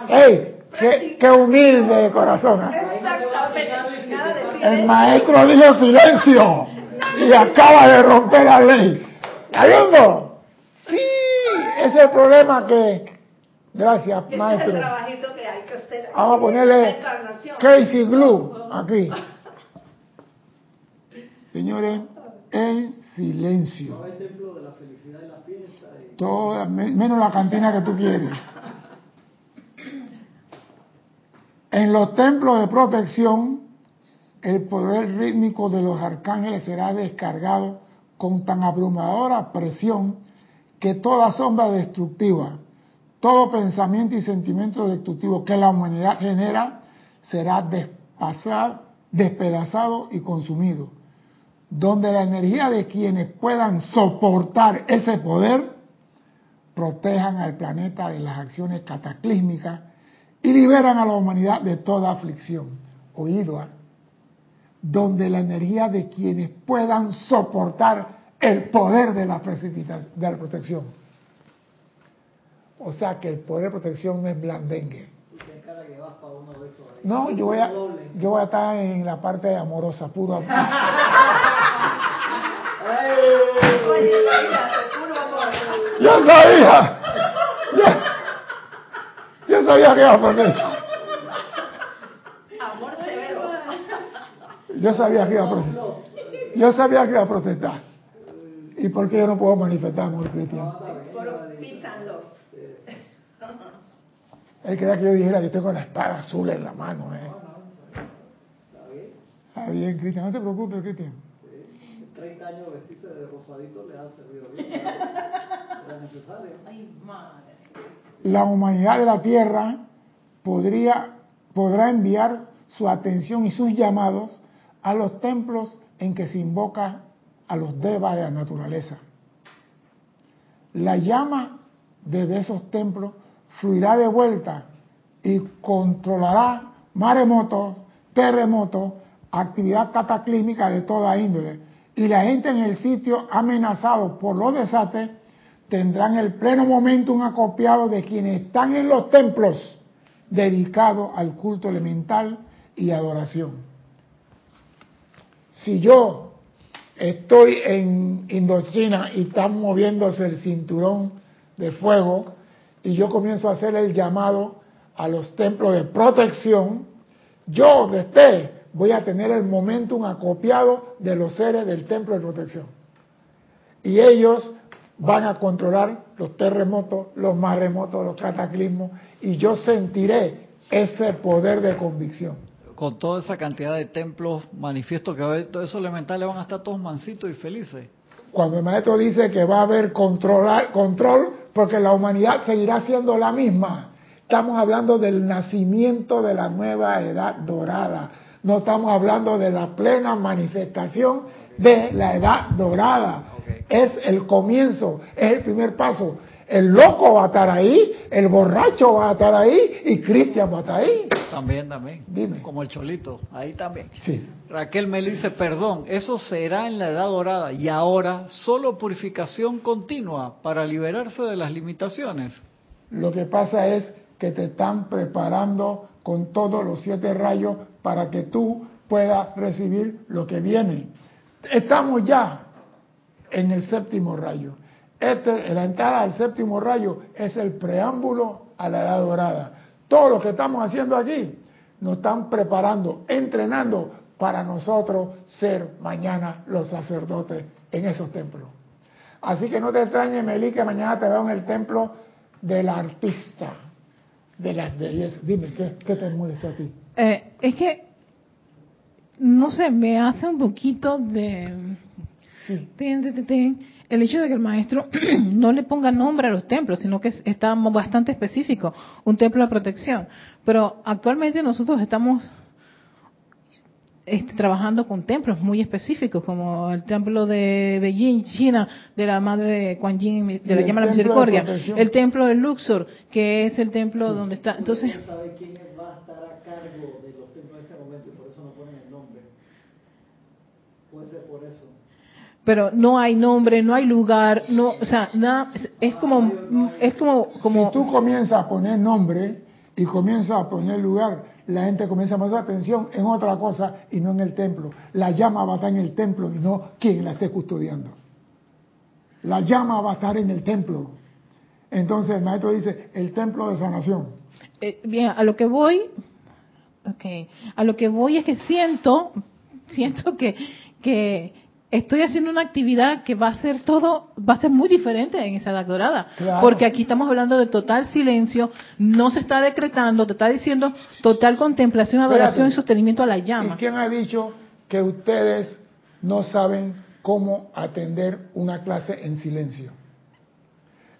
¡Ey! ¡Qué, qué humilde de corazón! ¿eh? Exactamente, nada de El maestro dijo silencio y acaba de romper la ley. ¿Está viendo? Sí, ese es el problema que... Gracias, Ese es el maestro. trabajito que hay que hacer. Vamos a ponerle. Casey Glue aquí. Señores, en silencio. No hay templo de la felicidad y la fiesta. Y... Todo, me- menos la cantina que tú quieres. En los templos de protección, el poder rítmico de los arcángeles será descargado con tan abrumadora presión que toda sombra destructiva, todo pensamiento y sentimiento destructivo que la humanidad genera será despedazado y consumido. Donde la energía de quienes puedan soportar ese poder protejan al planeta de las acciones cataclísmicas y liberan a la humanidad de toda aflicción. Oído. Donde la energía de quienes puedan soportar el poder de la, de la protección. O sea que el poder de protección no es blandengue. No, yo voy a, yo voy a estar en la parte amorosa, puro amor. Yo sabía. Yo, yo sabía que iba a poner. Amor severo. Yo sabía que iba a protestar. Yo sabía que iba a protestar. ¿Y por qué yo no puedo manifestar amor cristiano? Él quería que yo dijera, yo tengo la espada azul en la mano. ¿eh? Está bien. Cristian, no te preocupes, Cristian. Sí. 30 años vestirse de rosadito le ha servido bien. La humanidad de la Tierra podría, podrá enviar su atención y sus llamados a los templos en que se invoca a los devas de la naturaleza. La llama de esos templos fluirá de vuelta y controlará maremotos, terremotos, actividad cataclísmica de toda índole. Y la gente en el sitio amenazado por los desastres tendrán el pleno momento un acopiado de quienes están en los templos dedicados al culto elemental y adoración. Si yo estoy en Indochina y están moviéndose el cinturón de fuego y yo comienzo a hacer el llamado a los templos de protección, yo desde voy a tener el momentum acopiado de los seres del templo de protección. Y ellos van a controlar los terremotos, los maremotos, los cataclismos, y yo sentiré ese poder de convicción. Con toda esa cantidad de templos, manifiesto que todos esos elementales van a estar todos mansitos y felices. Cuando el maestro dice que va a haber control porque la humanidad seguirá siendo la misma. Estamos hablando del nacimiento de la nueva edad dorada. No estamos hablando de la plena manifestación de la edad dorada. Es el comienzo, es el primer paso. El loco va a estar ahí, el borracho va a estar ahí y Cristian va a estar ahí. También, también. Dime. Como el cholito, ahí también. Sí. Raquel me dice, perdón, eso será en la edad dorada y ahora solo purificación continua para liberarse de las limitaciones. Lo que pasa es que te están preparando con todos los siete rayos para que tú puedas recibir lo que viene. Estamos ya en el séptimo rayo. Este, la entrada al séptimo rayo es el preámbulo a la edad dorada. Todo lo que estamos haciendo aquí nos están preparando, entrenando para nosotros ser mañana los sacerdotes en esos templos. Así que no te extrañes, Meli, que mañana te veo en el templo del artista, de las bellezas. Dime, ¿qué, qué te molestó a ti? Eh, es que, no sé, me hace un poquito de... Sí. Tin, tin, tin. El hecho de que el maestro no le ponga nombre a los templos, sino que está bastante específico, un templo de protección. Pero actualmente nosotros estamos este, trabajando con templos muy específicos, como el templo de Beijing, China, de la Madre Kuan Yin, de la llama de la de misericordia, el templo de Luxor, que es el templo donde está. Entonces, Uno sabe quién va a estar a cargo de los templos en ese momento y por eso no ponen el nombre. Puede ser por eso. Pero no hay nombre, no hay lugar, no, o sea, nada, es como, es como, como, Si tú comienzas a poner nombre y comienzas a poner lugar, la gente comienza a prestar atención en otra cosa y no en el templo. La llama va a estar en el templo y no quien la esté custodiando. La llama va a estar en el templo. Entonces el maestro dice, el templo de sanación. eh, bien, a lo que voy, okay, a lo que voy es que siento, siento que, que estoy haciendo una actividad que va a ser todo, va a ser muy diferente en esa edad dorada. Claro. Porque aquí estamos hablando de total silencio, no se está decretando, te está diciendo total contemplación, adoración Espérate. y sostenimiento a la ¿Y llama. quién ha dicho que ustedes no saben cómo atender una clase en silencio?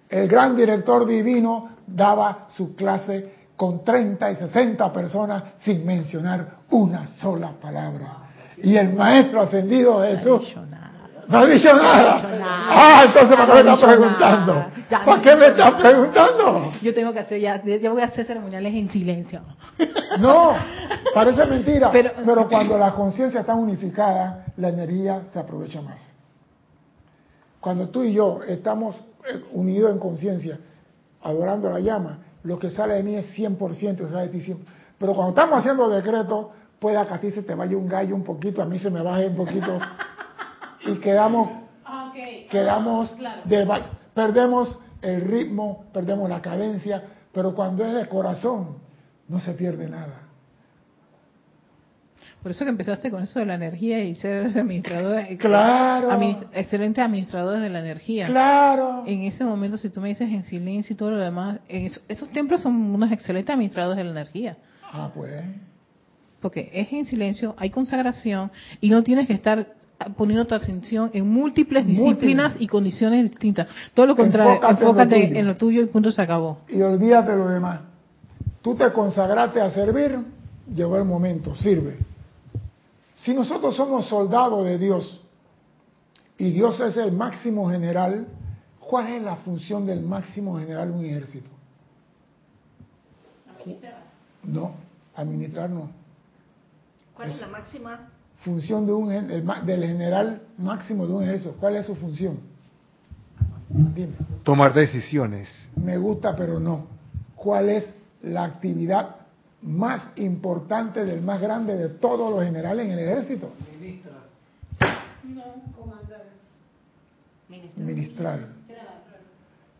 El gran director divino daba su clase con 30 y 60 personas sin mencionar una sola palabra. Y el maestro ascendido Jesús no ha dicho nada. Ah, entonces ¿para qué me está preguntando? ¿Para qué me está preguntando? Yo tengo que hacer ya, yo voy a hacer ceremoniales en silencio. No, parece mentira. Pero- Pero, cuando la conciencia está unificada, la energía se aprovecha más. Cuando tú y yo estamos eh, unidos en conciencia, adorando la llama, lo que sale de mí es 100%, sale de ti 100%. Pero cuando estamos haciendo decretos, puede que a ti se te vaya un gallo un poquito, a mí se me baje un poquito, y quedamos, quedamos, de, va- perdemos el ritmo, perdemos la cadencia, pero cuando es de corazón, no se pierde nada. Por eso que empezaste con eso de la energía y ser administrador, eh, Claro. admi- excelente administradores de la energía. Claro. En ese momento, si tú me dices en silencio y todo lo demás, en eso- esos templos son unos excelentes administradores de la energía. Ah, pues. Porque es en silencio, hay consagración y no tienes que estar poniendo tu atención en múltiples Múltiples. disciplinas y condiciones distintas. Todo lo contrario, Enfócate en lo enfócate tuyo. en lo tuyo y punto se acabó. y olvídate de lo demás. Tú te consagraste a servir, llegó el momento, sirve. Si nosotros somos soldados de Dios y Dios es el máximo general, ¿cuál es la función del máximo general de un ejército? No, administrar no. ¿Cuál es la máxima? Función de un, el del general máximo de un ejército, ¿cuál es su función? Dime. Tomar decisiones. me gusta, pero no. ¿Cuál es la actividad más importante del más grande de todos los generales en el ejército? Ministro. Ministrar.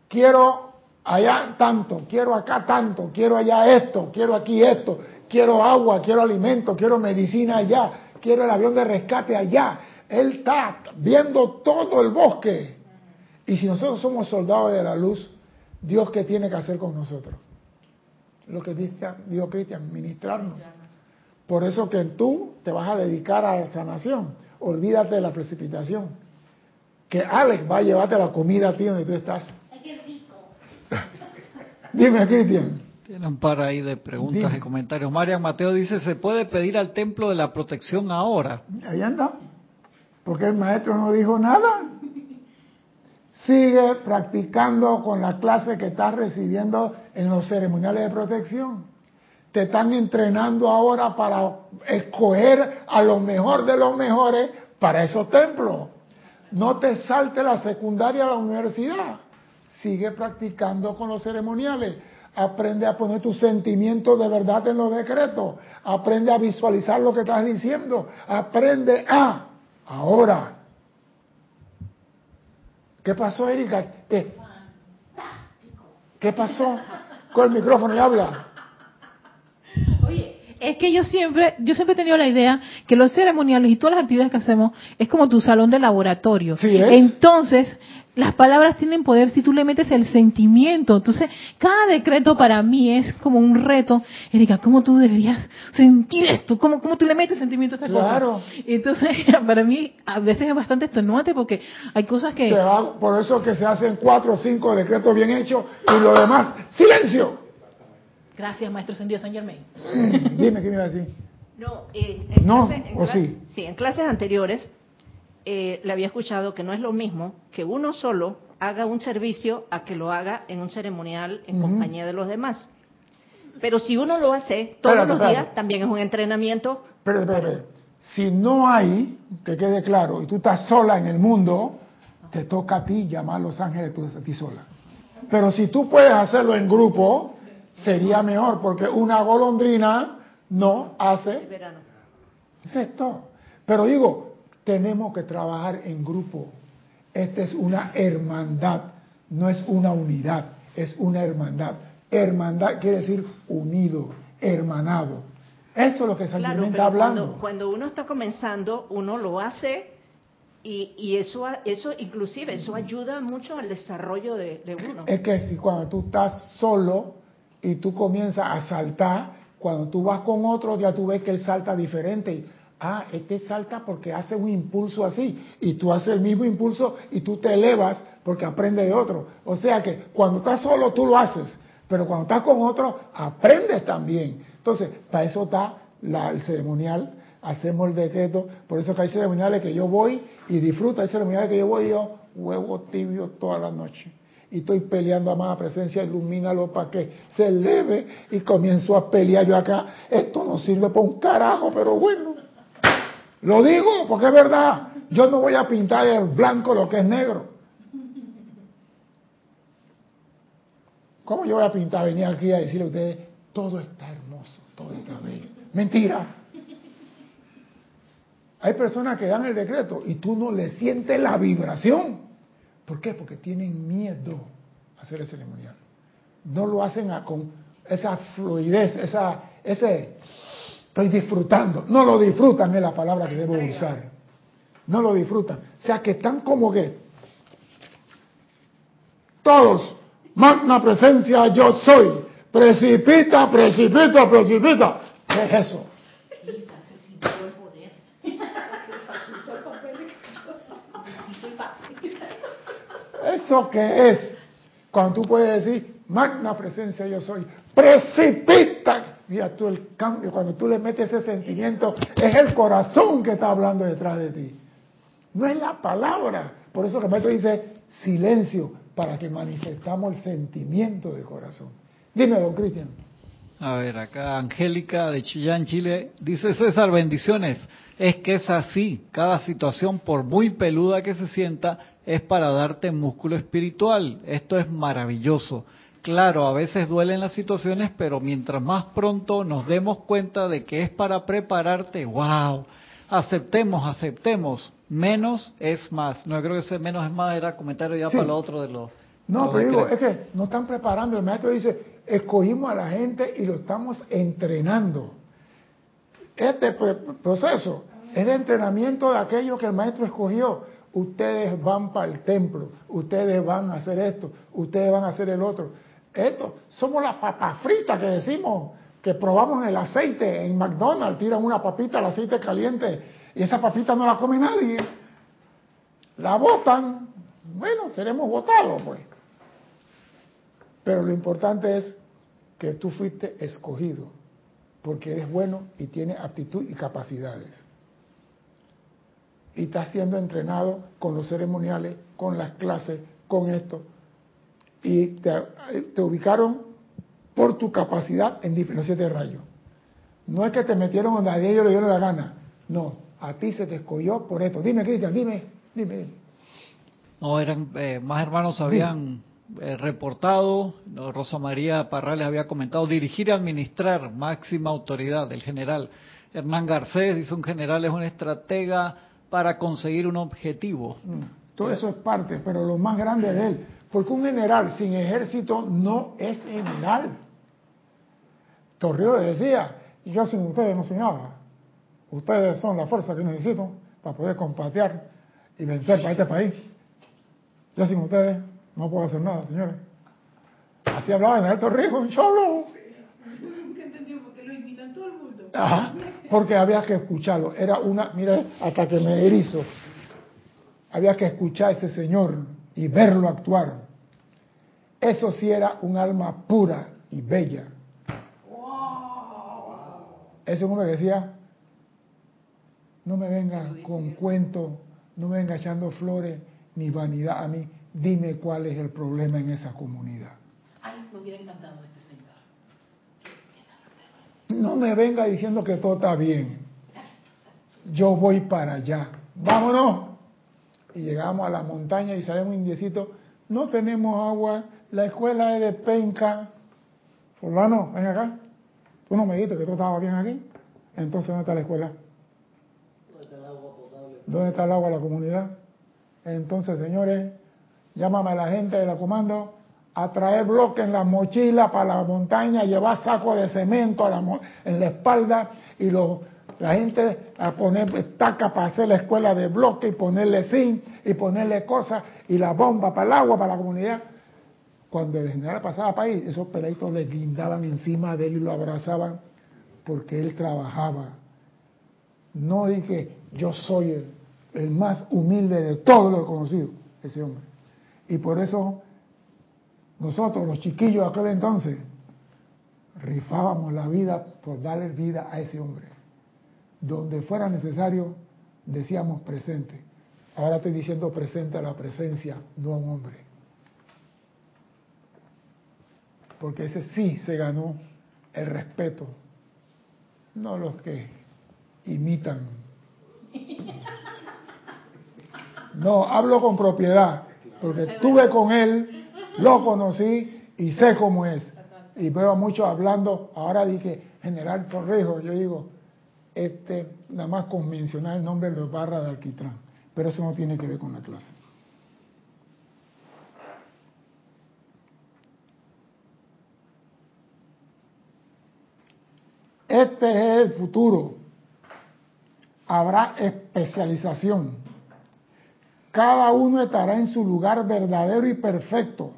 Quiero allá tanto, quiero acá tanto, quiero allá esto, quiero aquí esto, quiero agua, quiero alimento, quiero medicina allá, quiero el avión de rescate allá. Él está viendo todo el bosque. Y si nosotros somos soldados de la luz, Dios qué tiene que hacer con nosotros? Lo que dice, dijo Cristian, ministrarnos. Por eso que tú te vas a dedicar a la sanación. Olvídate de la precipitación. Que Alex va a llevarte la comida a ti donde tú estás. Dime, Cristian. Tiene un par ahí de preguntas Dime. y comentarios. Marian Mateo dice, ¿se puede pedir al templo de la protección ahora? Ahí anda. Porque el maestro no dijo nada. Sigue practicando con la clase que estás recibiendo en los ceremoniales de protección. Te están entrenando ahora para escoger a lo mejor de los mejores para esos templos. No te salte la secundaria a la universidad. Sigue practicando con los ceremoniales. Aprende a poner tus sentimientos de verdad en los decretos. Aprende a visualizar lo que estás diciendo. Aprende a. Ahora. ¿Qué pasó, Erika? ¿Qué? ¿Qué pasó? Con el micrófono y habla. Oye, es que yo siempre, yo siempre he tenido la idea que los ceremoniales y todas las actividades que hacemos es como tu salón de laboratorio. Sí, es. Entonces, las palabras tienen poder si tú le metes el sentimiento. Entonces, cada decreto para mí es como un reto. Erika, ¿cómo tú deberías sentir esto? ¿Cómo, cómo tú le metes sentimiento a esta Claro. cosa? Entonces, para mí a veces es bastante extenuante porque hay cosas que... Se va- por eso que se hacen cuatro o cinco decretos bien hechos y lo demás, silencio. Gracias, Maestro Sendido San Germain. Dime qué me iba a decir. No, eh, en No, clase- en ¿o clase- sí? en clases anteriores eh, le había escuchado que no es lo mismo que uno solo haga un servicio a que lo haga en un ceremonial en compañía de los demás. Pero si uno lo hace todos Espérate, los espérate. días, también es un entrenamiento. Espera, espera. Si no hay, que quede claro, y tú estás sola en el mundo, te toca a ti llamar a los ángeles tú a ti sola. Pero si tú puedes hacerlo en grupo, sería mejor, porque una golondrina no hace es todo. Pero digo, tenemos que trabajar en grupo. Esta es una hermandad, no es una unidad, es una hermandad. Hermandad quiere decir unido, hermanado. Esto es lo que San Claro, está hablando. cuando, cuando uno está comenzando, uno lo hace y, y eso, eso inclusive, eso ayuda mucho al desarrollo de, de uno. Es que si cuando tú estás solo y tú comienzas a saltar, cuando tú vas con otro, ya tú ves que él salta diferente. Ah, este salta porque hace un impulso así. Y tú haces el mismo impulso y tú te elevas porque aprende de otro. O sea que cuando estás solo tú lo haces, pero cuando estás con otro, aprendes también. Entonces, para eso está la- el ceremonial, hacemos el decreto. Por eso que hay ceremoniales que yo voy y disfruto. Hay ceremoniales que yo voy y yo huevo tibio toda la noche. Y estoy peleando a más presencia, ilumínalo para que se eleve y comienzo a pelear yo acá. Esto no sirve para un carajo, pero bueno. Lo digo porque es verdad. Yo no voy a pintar el blanco lo que es negro. ¿Cómo yo voy a pintar, venir aquí a decirle a ustedes, todo está hermoso, todo está bello? Mentira. Hay personas que dan el decreto y tú no le sientes la vibración. ¿Por qué? Porque tienen miedo a hacer el ceremonial. No lo hacen con esa fluidez, esa, ese, Estoy disfrutando. No lo disfrutan es la palabra que debo usar. No lo disfrutan. O sea que están como que todos, magna presencia yo soy. Precipita, precipita, precipita. ¿Qué es eso? ¿Eso qué es? Cuando tú puedes decir, magna presencia yo soy, precipita. Mira tú el cambio, cuando tú le metes ese sentimiento, es el corazón que está hablando detrás de ti. No es la palabra. Por eso el maestro dice silencio, para que manifestamos el sentimiento del corazón. Dime, don Cristian. A ver, acá Angélica de Chillán, Chile, dice César, bendiciones. Es que es así, cada situación, por muy peluda que se sienta, es para darte músculo espiritual. Esto es maravilloso. Claro, a veces duelen las situaciones, pero mientras más pronto nos demos cuenta de que es para prepararte, wow, aceptemos, aceptemos. Menos es más. No creo que ese menos es más era comentario ya para lo otro de los... No, pero digo, es que no están preparando. El maestro dice, escogimos a la gente y lo estamos entrenando. Este proceso es de entrenamiento de aquello que el maestro escogió. Ustedes van para el templo, ustedes van a hacer esto, ustedes van a hacer el otro. Esto, somos las papas fritas que decimos, que probamos el aceite en McDonald's, tiran una papita al aceite caliente y esa papita no la come nadie. La botan, bueno, seremos votados pues. Pero lo importante es que tú fuiste escogido porque eres bueno y tienes aptitud y capacidades. Y estás siendo entrenado con los ceremoniales, con las clases, con esto. Y te, ubicaron por tu capacidad en diferencias de rayos. No es que te metieron donde a ellos le dieron la gana. No, a ti se te escogió por esto. Dime, Cristian, dime, dime, No, eran, eh, más hermanos habían eh, reportado, Rosa María Parrales había comentado, dirigir y administrar, máxima autoridad del general. Hernán Garcés dice, un general es un estratega para conseguir un objetivo. Mm, todo eso es parte, pero lo más grande de él, porque un general sin ejército no es general. Torrio decía, yo sin ustedes no soy nada. Ustedes son la fuerza que necesito para poder combatear y vencer para este país. Yo sin ustedes no puedo hacer nada, señores. Así hablaba en Alto Rico, un cholo. porque había que escucharlo. Era una, mira, hasta que me erizo. Había que escuchar a ese señor y verlo actuar. Eso sí era un alma pura y bella. Ese hombre que decía, no me venga con cuentos, no me venga echando flores ni vanidad a mí. Dime cuál es el problema en esa comunidad. Ay, me hubiera encantado este señor. No me venga diciendo que todo está bien. Yo voy para allá. Vámonos. Y llegamos a la montaña y sabemos un indiecito, no tenemos agua, la escuela es de penca. Fulano, ven acá. Tú no me dijiste que todo estaba bien aquí. Entonces, ¿dónde está la escuela? ¿Dónde está el agua potable? ¿Dónde está el agua de la comunidad? Entonces, señores, llámame a la gente de la comando a traer bloques en la mochila para la montaña, llevar saco de cemento en la espalda y la gente a poner estaca para hacer la escuela de bloque y ponerle zinc y ponerle cosas y la bomba para el agua, para la comunidad. Cuando el general pasaba ahí, esos peladitos le guindaban encima de él y lo abrazaban porque él trabajaba. No dije, yo soy el, el más humilde de todos los conocidos, ese hombre. Y por eso nosotros, los chiquillos de aquel entonces, rifábamos la vida por darle vida a ese hombre. Donde fuera necesario, decíamos presente. Ahora estoy diciendo presente a la presencia, no a un hombre. Porque ese sí se ganó el respeto, no los que imitan. No, hablo con propiedad porque estuve con él, lo conocí y sé cómo es. Y veo a muchos hablando, ahora dije, General Torrejo, yo digo, este, nada más con mencionar el nombre de Barra de Alquitrán, pero eso no tiene que ver con la clase. Este es el futuro. Habrá especialización cada uno estará en su lugar verdadero y perfecto,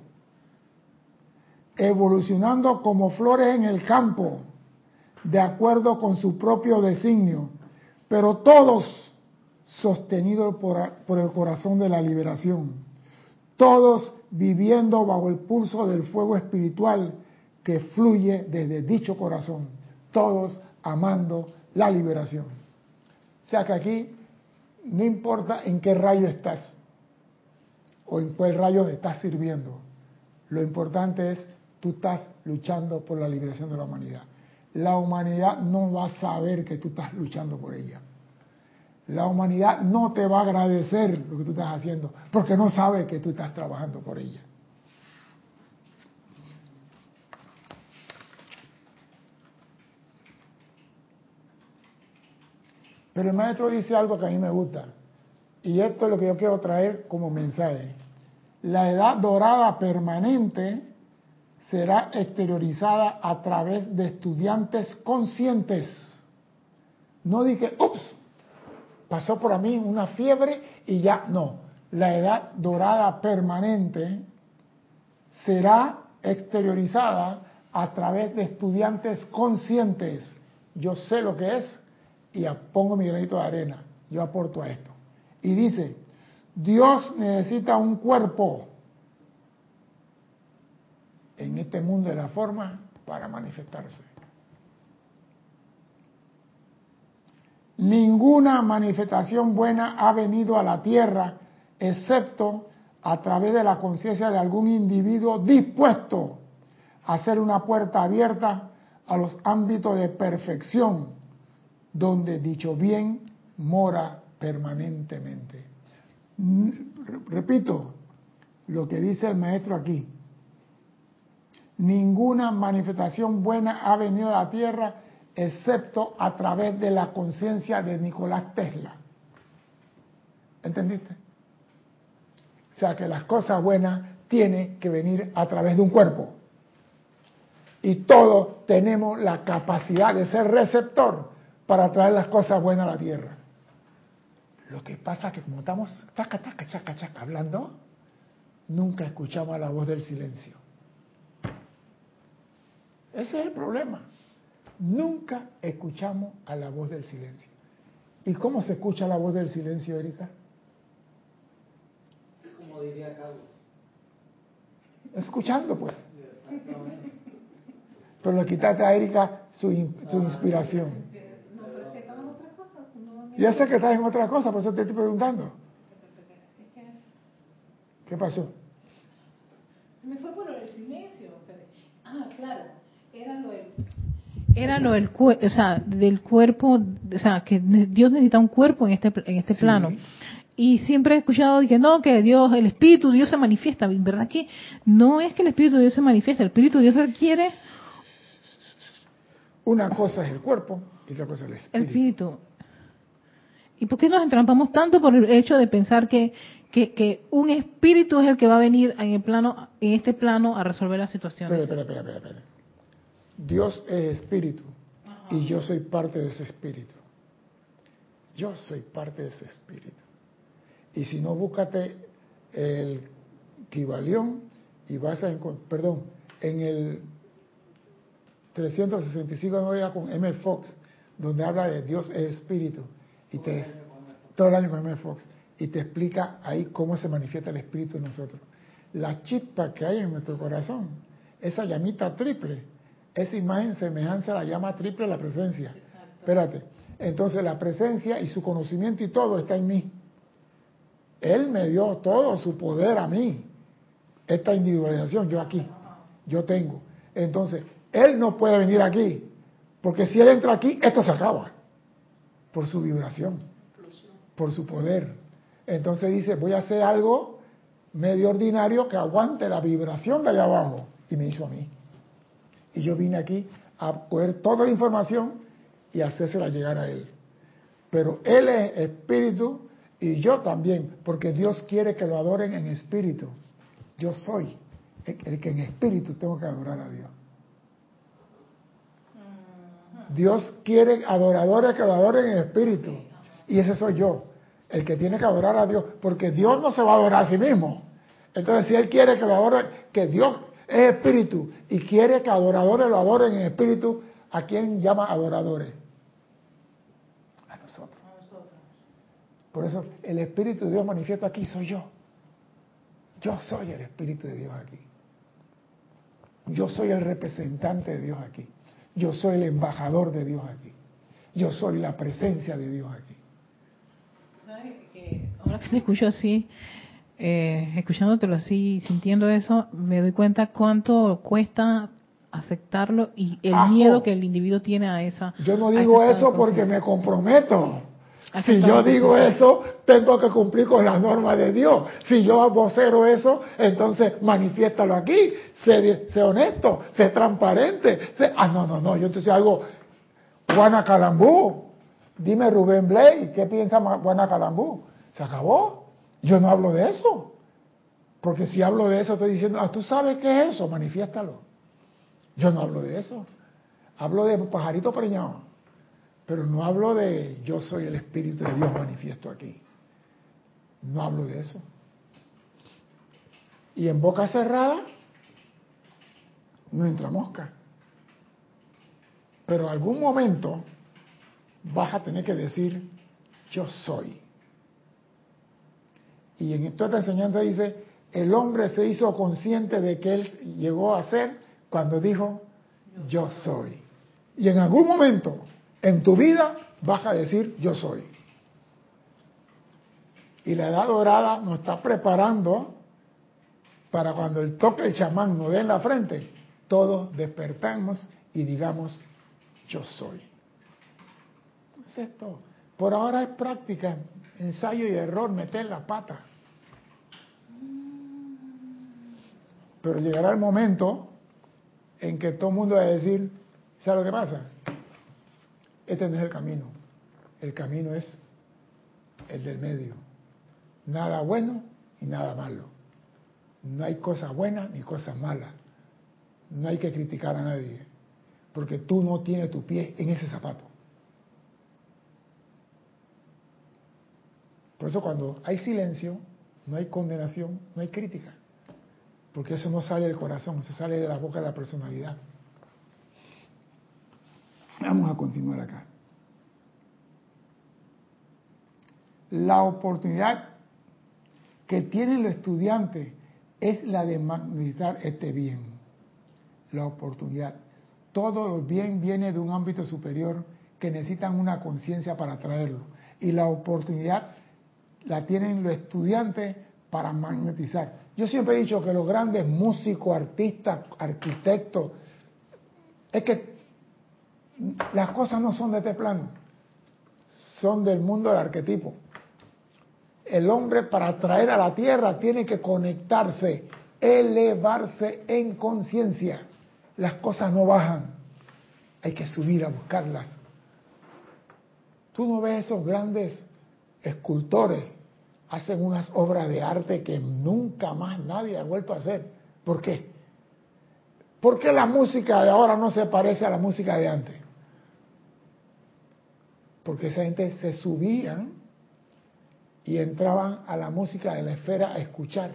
evolucionando como flores en el campo, de acuerdo con su propio designio, pero todos sostenidos por, el corazón de la liberación, todos viviendo bajo el pulso del fuego espiritual que fluye desde dicho corazón, todos amando la liberación. O sea que aquí no importa en qué rayo estás o en cuál rayo estás sirviendo, lo importante es tú estás luchando por la liberación de la humanidad. La humanidad no va a saber que tú estás luchando por ella. La humanidad no te va a agradecer lo que tú estás haciendo, porque no sabe que tú estás trabajando por ella. Pero el maestro dice algo que a mí me gusta, y esto es lo que yo quiero traer como mensaje. La edad dorada permanente será exteriorizada a través de estudiantes conscientes. No dije, ups, pasó por a mí una fiebre y ya no. La edad dorada permanente será exteriorizada a través de estudiantes conscientes. Yo sé lo que es y pongo mi granito de arena. Yo aporto a esto. Y dice, Dios necesita un cuerpo en este mundo de la forma para manifestarse. Ninguna manifestación buena ha venido a la tierra excepto a través de la conciencia de algún individuo dispuesto a hacer una puerta abierta a los ámbitos de perfección donde dicho bien mora permanentemente. Repito lo que dice el maestro aquí. Ninguna manifestación buena ha venido a la tierra excepto a través de la conciencia de Nicolás Tesla. ¿Entendiste? O sea que las cosas buenas tienen que venir a través de un cuerpo. Y todos tenemos la capacidad de ser receptor para traer las cosas buenas a la tierra. Lo que pasa es que como estamos taca, taca, chaca, chaca, hablando, nunca escuchamos la voz del silencio. Ese es el problema. Nunca escuchamos a la voz del silencio. ¿Y cómo se escucha la voz del silencio, Erika? Como diría Carlos. Escuchando, pues. Pero le quitaste a Erika su, su inspiración. Yo sé que estás en otra cosa, por eso te estoy preguntando. ¿Qué pasó? Me fue por el silencio. Ah, claro. Era lo del era lo del, o sea, del cuerpo, o sea, que Dios necesita un cuerpo en este, en este plano. Y siempre he escuchado que no, que Dios, el Espíritu Dios se manifiesta. ¿Verdad que no es que el Espíritu Dios se manifiesta? El Espíritu Dios requiere... Una cosa es el cuerpo y otra cosa es el Espíritu. El Espíritu. ¿Y por qué nos entrampamos tanto por el hecho de pensar que, que, que, un espíritu es el que va a venir en el plano, en este plano a resolver la situación? Espera, espera, espera, espera. Dios es espíritu y yo soy parte de ese espíritu. Yo soy parte de ese espíritu. Y si no, búscate el Kibalión y vas a encontrar, perdón, en el 365 no con M. Fox, donde habla de Dios es espíritu y te todo el año con M. Fox y te explica ahí cómo se manifiesta el espíritu en nosotros. La chispa que hay en nuestro corazón, esa llamita triple, esa imagen semejanza la llama triple la presencia. Espérate. Entonces la presencia y su conocimiento y todo está en mí. Él me dio todo su poder a mí. Esta individualización, yo aquí, yo tengo. Entonces, Él no puede venir aquí, porque si Él entra aquí, esto se acaba. Por su vibración, por su poder. Entonces dice, voy a hacer algo medio ordinario que aguante la vibración de allá abajo. Y me hizo a mí. Y yo vine aquí a coger toda la información y hacérsela llegar a Él. Pero Él es espíritu y yo también, porque Dios quiere que lo adoren en espíritu. Yo soy el que en espíritu tengo que adorar a Dios. Dios quiere adoradores que adoren en espíritu. Y ese soy yo, el que tiene que adorar a Dios, porque Dios no se va a adorar a sí mismo. Entonces, si Él quiere que lo adoren, que Dios es espíritu y quiere que adoradores lo adoren en espíritu, ¿a quién llama adoradores? A nosotros. Por eso el Espíritu de Dios manifiesta aquí, soy yo. Yo soy el Espíritu de Dios aquí. Yo soy el representante de Dios aquí. Yo soy el embajador de Dios aquí. Yo soy la presencia de Dios aquí. ¿Sabes que ahora que te escucho así, eh, escuchándotelo así, sintiendo eso, me doy cuenta cuánto cuesta aceptarlo y el Ajo. miedo que el individuo tiene a esa. Yo no digo eso porque me comprometo. Si yo digo eso, tengo que cumplir con las normas de Dios. Si yo vocero eso, entonces manifiéstalo aquí. Sé, sé honesto, sé transparente. sé- Ah, no, no, no. Yo entonces hago Juana Calambú. Dime Rubén Blay, ¿qué piensa Juana Calambú? Se acabó. Yo no hablo de eso. Porque si hablo de eso, estoy diciendo, ah, tú sabes qué es eso, manifiéstalo. Yo no hablo de eso. Hablo de pajarito preñado. Pero no hablo de yo soy el Espíritu de Dios manifiesto aquí. No hablo de eso. Y en boca cerrada no entra mosca. Pero algún momento vas a tener que decir yo soy. Y en toda esta enseñanza dice, el hombre se hizo consciente de que él llegó a ser cuando dijo yo soy. Y en algún momento en tu vida vas a decir yo soy. Y la edad dorada nos está preparando para cuando el toque del chamán nos dé en la frente, todos despertamos y digamos yo soy. Es esto. Por ahora es práctica, ensayo y error, meter la pata. Pero llegará el momento en que todo el mundo va a decir, ¿sabe lo que pasa? Este no es el camino. El camino es el del medio. Nada bueno y nada malo. No hay cosas buenas ni cosas malas. No hay que criticar a nadie. Porque tú no tienes tu pie en ese zapato. Por eso cuando hay silencio, no hay condenación, no hay crítica. Porque eso no sale del corazón, eso sale de la boca de la personalidad. Vamos a continuar acá. La oportunidad que tienen los estudiantes es la de magnetizar este bien. La oportunidad. Todo el bien viene de un ámbito superior que necesitan una conciencia para traerlo. Y la oportunidad la tienen los estudiantes para magnetizar. Yo siempre he dicho que los grandes músicos, artistas, arquitectos, es que las cosas no son de este plano, son del mundo del arquetipo. El hombre para traer a la tierra tiene que conectarse, elevarse en conciencia. Las cosas no bajan, hay que subir a buscarlas. Tú no ves esos grandes escultores, hacen unas obras de arte que nunca más nadie ha vuelto a hacer. ¿Por qué? ¿Por qué la música de ahora no se parece a la música de antes? Porque esa gente se subían y entraban a la música de la esfera a escuchar.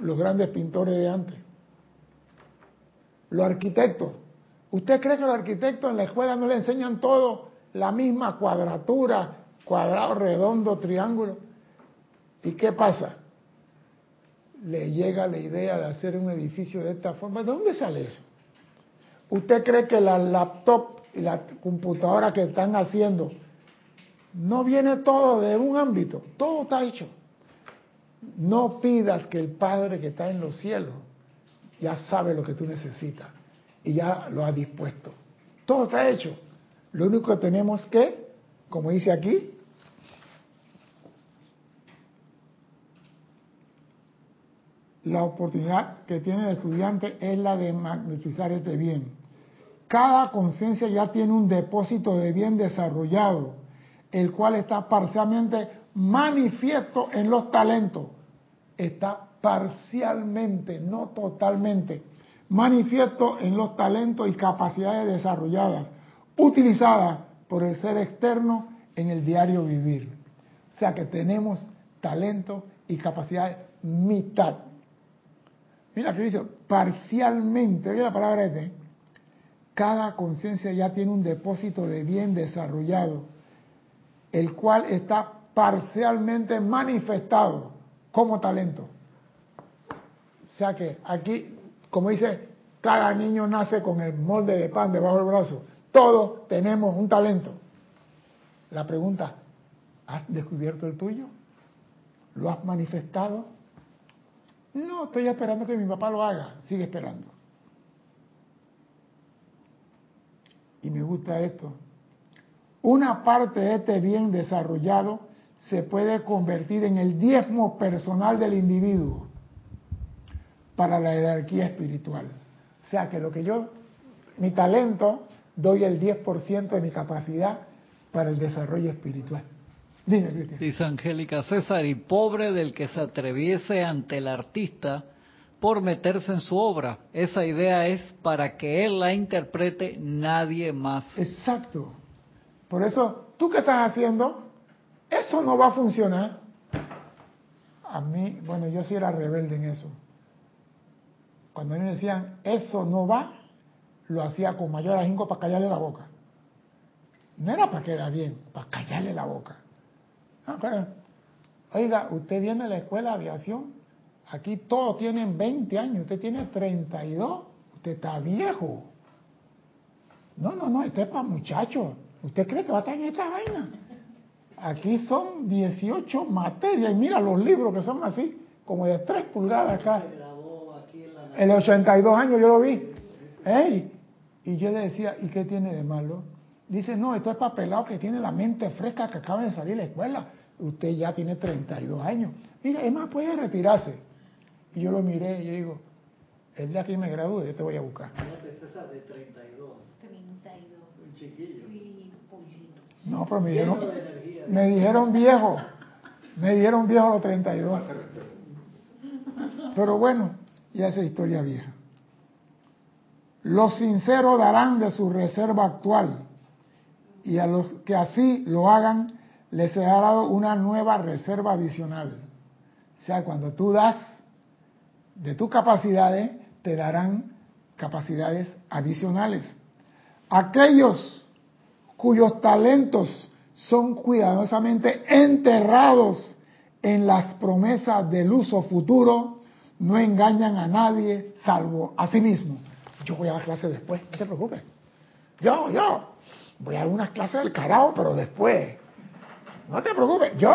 Los grandes pintores de antes. Los arquitectos. ¿Usted cree que los arquitectos en la escuela no le enseñan todo? La misma cuadratura, cuadrado, redondo, triángulo. ¿Y qué pasa? Le llega la idea de hacer un edificio de esta forma. ¿De dónde sale eso? ¿Usted cree que la laptop y la computadora que están haciendo no viene todo de un ámbito? Todo está hecho. No pidas que el Padre que está en los cielos ya sabe lo que tú necesitas y ya lo ha dispuesto. Todo está hecho. Lo único que tenemos que, como dice aquí, la oportunidad que tiene el estudiante es la de magnetizar este bien. Cada conciencia ya tiene un depósito de bien desarrollado, el cual está parcialmente manifiesto en los talentos. Está parcialmente, no totalmente, manifiesto en los talentos y capacidades desarrolladas, utilizadas por el ser externo en el diario vivir. O sea que tenemos talento y capacidades mitad. Mira que dice, parcialmente, oye la palabra este, cada conciencia ya tiene un depósito de bien desarrollado, el cual está parcialmente manifestado como talento. O sea que aquí, como dice, cada niño nace con el molde de pan debajo del brazo. Todos tenemos un talento. La pregunta, ¿has descubierto el tuyo? ¿Lo has manifestado? No, estoy esperando que mi papá lo haga. Sigue esperando. Y me gusta esto. Una parte de este bien desarrollado se puede convertir en el diezmo personal del individuo para la jerarquía espiritual. O sea que lo que yo, mi talento, doy el 10% de mi capacidad para el desarrollo espiritual. Dime, Cristian. Dice Angélica César, y pobre del que se atreviese ante el artista por meterse en su obra. Esa idea es para que él la interprete nadie más. Exacto. Por eso, ¿tú qué estás haciendo? Eso no va a funcionar. A mí, bueno, yo sí era rebelde en eso. Cuando a mí me decían, eso no va, lo hacía con mayor ahínco para callarle la boca. No era para quedar bien, para callarle la boca. Ah, Oiga, usted viene a la escuela de aviación, aquí todos tienen 20 años, usted tiene 32, usted está viejo. No, no, no, este es para muchachos. ¿Usted cree que va a estar en esta vaina? Aquí son 18 materias y mira los libros que son así, como de 3 pulgadas acá. En los 82 años yo lo vi. ¡Ey! Y yo le decía, ¿y qué tiene de malo? Dice, no, esto es papelado que tiene la mente fresca que acaba de salir de la escuela. Usted ya tiene 32 años. Mira, es más, puede retirarse. Y yo lo miré y yo digo, el día que me gradúe, yo te voy a buscar. César de 32. 32. Un chiquillo. Sí, pollito. No, pero me dijeron, me dijeron viejo. Me dieron viejo a los 32. Pero bueno, ya esa historia vieja. Los sinceros darán de su reserva actual y a los que así lo hagan les será dado una nueva reserva adicional. O sea, cuando tú das de tus capacidades, te darán capacidades adicionales. Aquellos cuyos talentos son cuidadosamente enterrados en las promesas del uso futuro, no engañan a nadie salvo a sí mismo. Yo voy a dar clase después, no te preocupes. Yo, yo, voy a dar unas clases del carajo, pero después. No te preocupes, yo,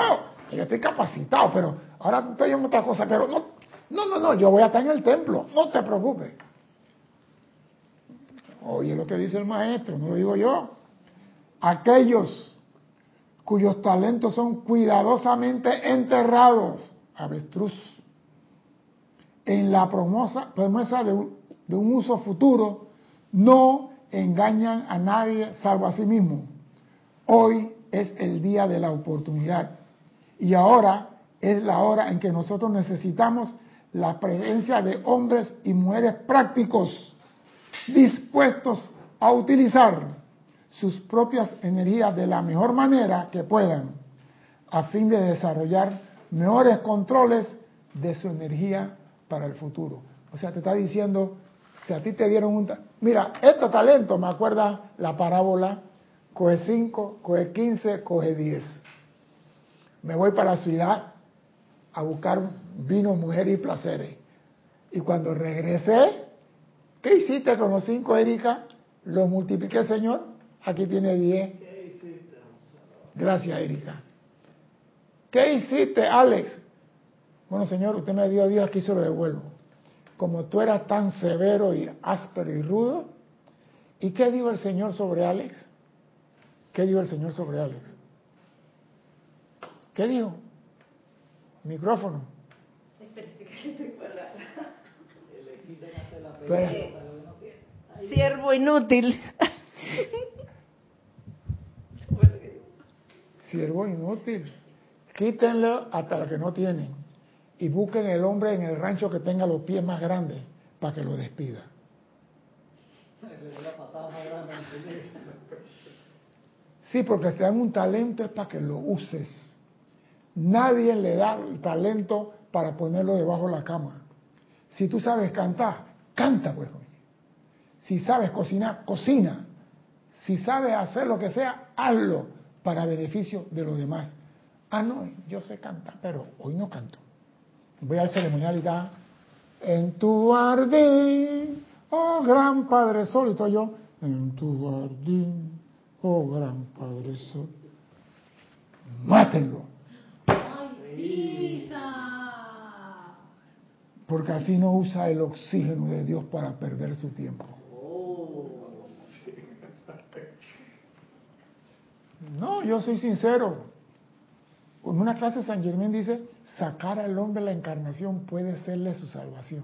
yo estoy capacitado, pero ahora estoy en otra cosa, pero no, no, no, no, yo voy a estar en el templo, no te preocupes. Oye lo que dice el maestro, no lo digo yo. Aquellos cuyos talentos son cuidadosamente enterrados, avestruz, en la promesa, de un uso futuro, no engañan a nadie salvo a sí mismo. Hoy es el día de la oportunidad y ahora es la hora en que nosotros necesitamos la presencia de hombres y mujeres prácticos dispuestos a utilizar sus propias energías de la mejor manera que puedan a fin de desarrollar mejores controles de su energía para el futuro. O sea, te está diciendo, si a ti te dieron un... Mira, este talento me acuerda la parábola, coge 5, coge 15, coge 10. Me voy para la ciudad a buscar vino, mujeres y placeres. Y cuando regresé, ¿qué hiciste con los 5, Erika? Lo multipliqué, Señor. Aquí tiene 10. Gracias, Erika. ¿Qué hiciste, Alex? Bueno, Señor, usted me dio Dios, aquí se lo devuelvo. Como tú eras tan severo y áspero y rudo. ¿Y qué dijo el Señor sobre Alex? ¿Qué dijo el Señor sobre Alex? ¿Qué dijo? Micrófono. Espera. Siervo inútil. Siervo inútil. Quítenlo hasta lo que no tienen. Y busquen el hombre en el rancho que tenga los pies más grandes para que lo despida. Sí, porque si te dan un talento es para que lo uses. Nadie le da el talento para ponerlo debajo de la cama. Si tú sabes cantar, canta pues. Si sabes cocinar, cocina. Si sabes hacer lo que sea, hazlo para beneficio de los demás. Ah, no, yo sé cantar, pero hoy no canto. Voy al ceremonial y está en tu jardín, oh gran Padre Sol, y yo, en tu jardín, oh gran Padre Sol. Mátenlo, porque así no usa el oxígeno de Dios para perder su tiempo. No, yo soy sincero. En una clase San Germán dice, sacar al hombre la encarnación puede serle su salvación.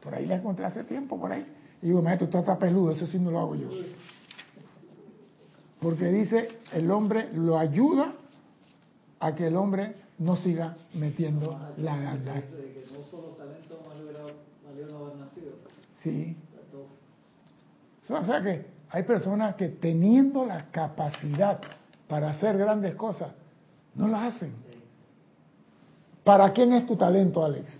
Por ahí la encontré hace tiempo, por ahí. Y digo, maestro, tú estás peludo, eso sí no lo hago yo. Porque dice, el hombre lo ayuda a que el hombre no siga metiendo la gana. Solo talento valió valió no haber nacido. Sí. O sea que hay personas que teniendo la capacidad para hacer grandes cosas, no las hacen. ¿Para quién es tu talento, Alex?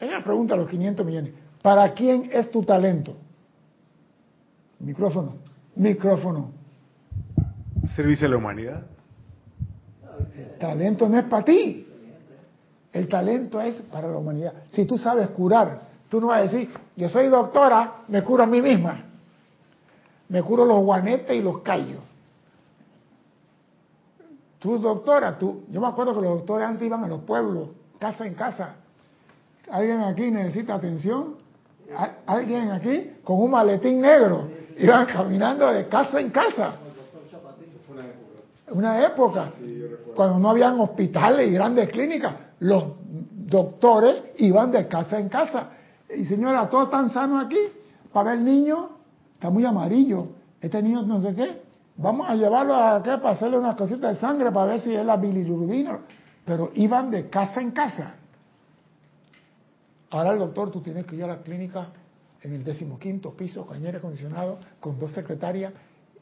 Es una pregunta a los 500 millones. ¿Para quién es tu talento? Micrófono, micrófono. Servicio a la humanidad. El talento no es para ti. El talento es para la humanidad. Si tú sabes curar, tú no vas a decir, yo soy doctora, me curo a mí misma. Me curo los guanetes y los callos. Tú, doctora, tú, yo me acuerdo que los doctores antes iban a los pueblos, casa en casa. ¿Alguien aquí necesita atención? ¿Al- ¿Alguien aquí con un maletín negro? Iban caminando de casa en casa. Una época. Cuando no habían hospitales y grandes clínicas, los doctores iban de casa en casa. Y señora, todos están sanos aquí. Para el niño, está muy amarillo. Este niño no sé qué. Vamos a llevarlo a qué para hacerle unas cositas de sangre para ver si es la bilirrubina. Pero iban de casa en casa. Ahora el doctor, tú tienes que ir a la clínica en el decimoquinto piso, con acondicionado, con dos secretarias,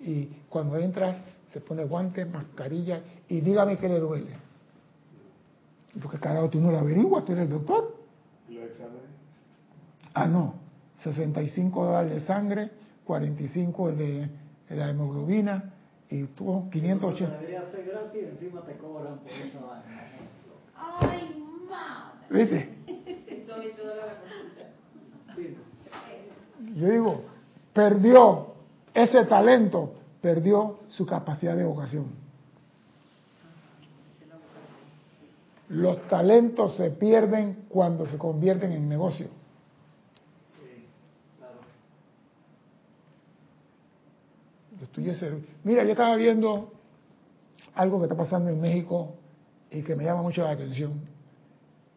y cuando entras se pone guantes, mascarilla, y dígame qué le duele. Porque carajo, tú no lo averiguas, tú eres el doctor. ¿Y los exámenes? Ah, no, 65 dólares de sangre, 45 el de, de la hemoglobina, y tú 580. Debería ser gratis y encima te cobran por esa vaina. Ay, madre. ¿Viste? Yo digo, perdió ese talento, perdió su capacidad de vocación. Los talentos se pierden cuando se convierten en negocio. Sí, claro. Mira, yo estaba viendo algo que está pasando en México y que me llama mucho la atención.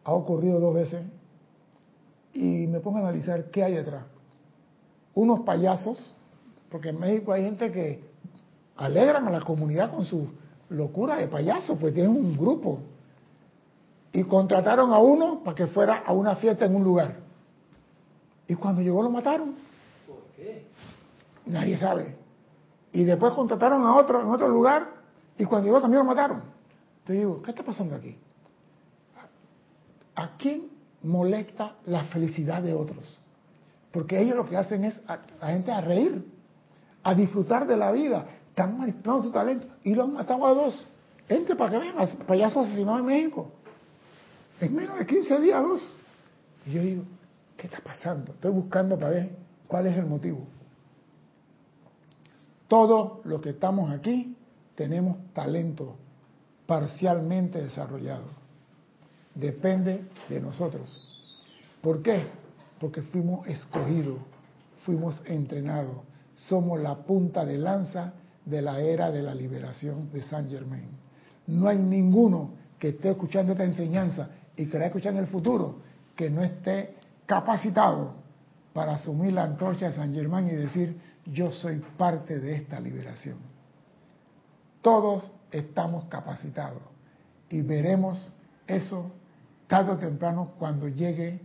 Ha ocurrido dos veces y me pongo a analizar qué hay detrás. Unos payasos, porque en México hay gente que alegran a la comunidad con su locura de payasos, pues tienen un grupo. Y contrataron a uno para que fuera a una fiesta en un lugar. Y cuando llegó lo mataron. ¿Por qué? Nadie sabe. Y después contrataron a otro en otro lugar y cuando llegó también lo mataron. Te digo, ¿qué está pasando aquí? ¿A quién molesta la felicidad de otros? Porque ellos lo que hacen es a la gente a reír, a disfrutar de la vida. Están manipulando su talento y lo han matado a dos. Entre para que vean, as- payasos asesinados en México. En menos de 15 días, dos. Y yo digo, ¿qué está pasando? Estoy buscando para ver cuál es el motivo. Todos los que estamos aquí tenemos talento parcialmente desarrollado. Depende de nosotros. ¿Por qué? Porque fuimos escogidos, fuimos entrenados, somos la punta de lanza de la era de la liberación de Saint Germain. No hay ninguno que esté escuchando esta enseñanza y que la escuchar en el futuro que no esté capacitado para asumir la antorcha de San Germán y decir, yo soy parte de esta liberación. Todos estamos capacitados y veremos eso tarde o temprano cuando llegue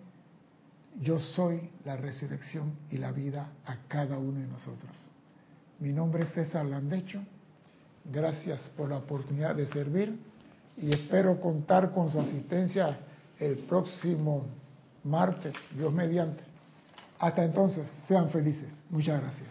yo soy la resurrección y la vida a cada uno de nosotros. Mi nombre es César Landecho. Gracias por la oportunidad de servir y espero contar con su asistencia el próximo martes, Dios mediante. Hasta entonces, sean felices. Muchas gracias.